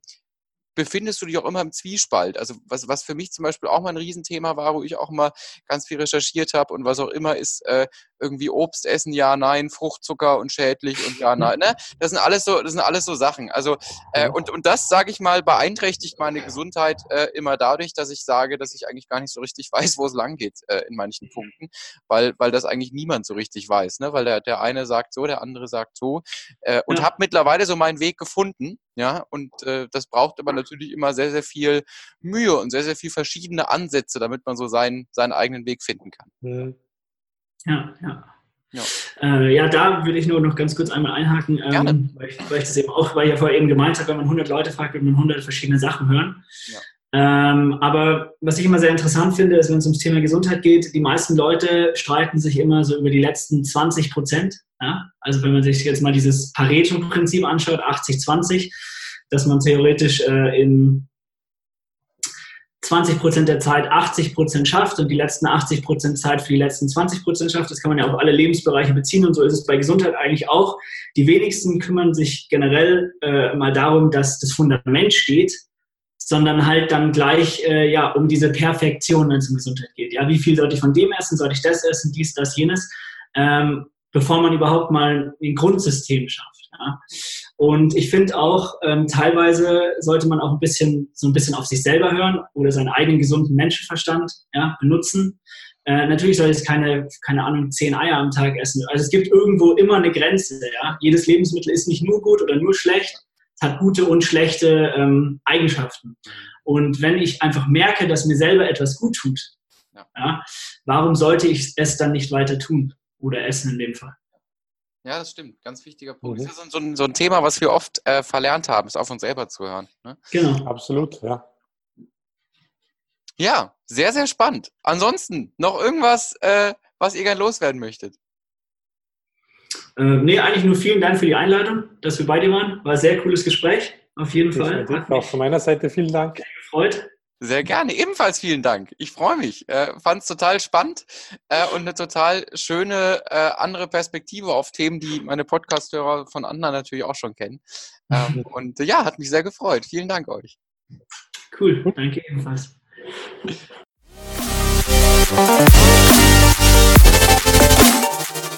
befindest du dich auch immer im Zwiespalt. Also was, was für mich zum Beispiel auch mal ein Riesenthema war, wo ich auch mal ganz viel recherchiert habe und was auch immer ist, äh, irgendwie Obst essen, ja, nein, Fruchtzucker und schädlich und ja, nein. Ne? (laughs) Das sind alles so, das sind alles so Sachen. Also äh, und, und das, sage ich mal, beeinträchtigt meine Gesundheit äh, immer dadurch, dass ich sage, dass ich eigentlich gar nicht so richtig (laughs) weiß, wo es lang geht äh, in manchen Punkten, weil, weil das eigentlich niemand so richtig weiß. Ne? Weil der, der eine sagt so, der andere sagt so. Äh, und ja. habe mittlerweile so meinen Weg gefunden. Ja, und äh, das braucht aber natürlich immer sehr, sehr viel Mühe und sehr, sehr viel verschiedene Ansätze, damit man so seinen, seinen eigenen Weg finden kann. Mhm. Ja, ja. Ja. Äh, ja, da würde ich nur noch ganz kurz einmal einhaken, ähm, weil, ich, weil, ich, das eben auch, weil ich ja vorher eben gemeint habe, wenn man 100 Leute fragt, wird man 100 verschiedene Sachen hören. Ja. Ähm, aber was ich immer sehr interessant finde, ist, wenn es ums Thema Gesundheit geht, die meisten Leute streiten sich immer so über die letzten 20 Prozent. Ja? Also wenn man sich jetzt mal dieses Pareto-Prinzip anschaut, 80-20, dass man theoretisch äh, in 20 Prozent der Zeit 80 Prozent schafft und die letzten 80 Prozent Zeit für die letzten 20 Prozent schafft. Das kann man ja auf alle Lebensbereiche beziehen und so ist es bei Gesundheit eigentlich auch. Die wenigsten kümmern sich generell äh, mal darum, dass das Fundament steht, sondern halt dann gleich äh, ja um diese Perfektion, wenn es um Gesundheit geht. Ja, wie viel sollte ich von dem essen? Sollte ich das essen? Dies, das, jenes? Ähm, bevor man überhaupt mal ein Grundsystem schafft. Ja. Und ich finde auch, ähm, teilweise sollte man auch ein bisschen so ein bisschen auf sich selber hören oder seinen eigenen gesunden Menschenverstand ja, benutzen. Äh, natürlich soll es keine, keine Ahnung, zehn Eier am Tag essen. Also es gibt irgendwo immer eine Grenze. Ja? Jedes Lebensmittel ist nicht nur gut oder nur schlecht es hat gute und schlechte ähm, Eigenschaften. Und wenn ich einfach merke, dass mir selber etwas gut tut, ja. Ja, warum sollte ich es dann nicht weiter tun oder essen in dem Fall? Ja, das stimmt. Ganz wichtiger Punkt. Mhm. Das ist so ein, so ein, Thema, was wir oft äh, verlernt haben, ist auf uns selber zu hören. Ne? Genau. Absolut, ja. Ja, sehr, sehr spannend. Ansonsten noch irgendwas, äh, was ihr gerne loswerden möchtet? Äh, nee, eigentlich nur vielen Dank für die Einladung, dass wir bei dir waren. War ein sehr cooles Gespräch, auf jeden Fall. Auch von meiner Seite vielen Dank. Sehr gefreut. Sehr gerne, ebenfalls vielen Dank. Ich freue mich. Äh, Fand es total spannend äh, und eine total schöne äh, andere Perspektive auf Themen, die meine Podcasthörer von anderen natürlich auch schon kennen. Ähm, (laughs) und ja, hat mich sehr gefreut. Vielen Dank euch. Cool, danke ebenfalls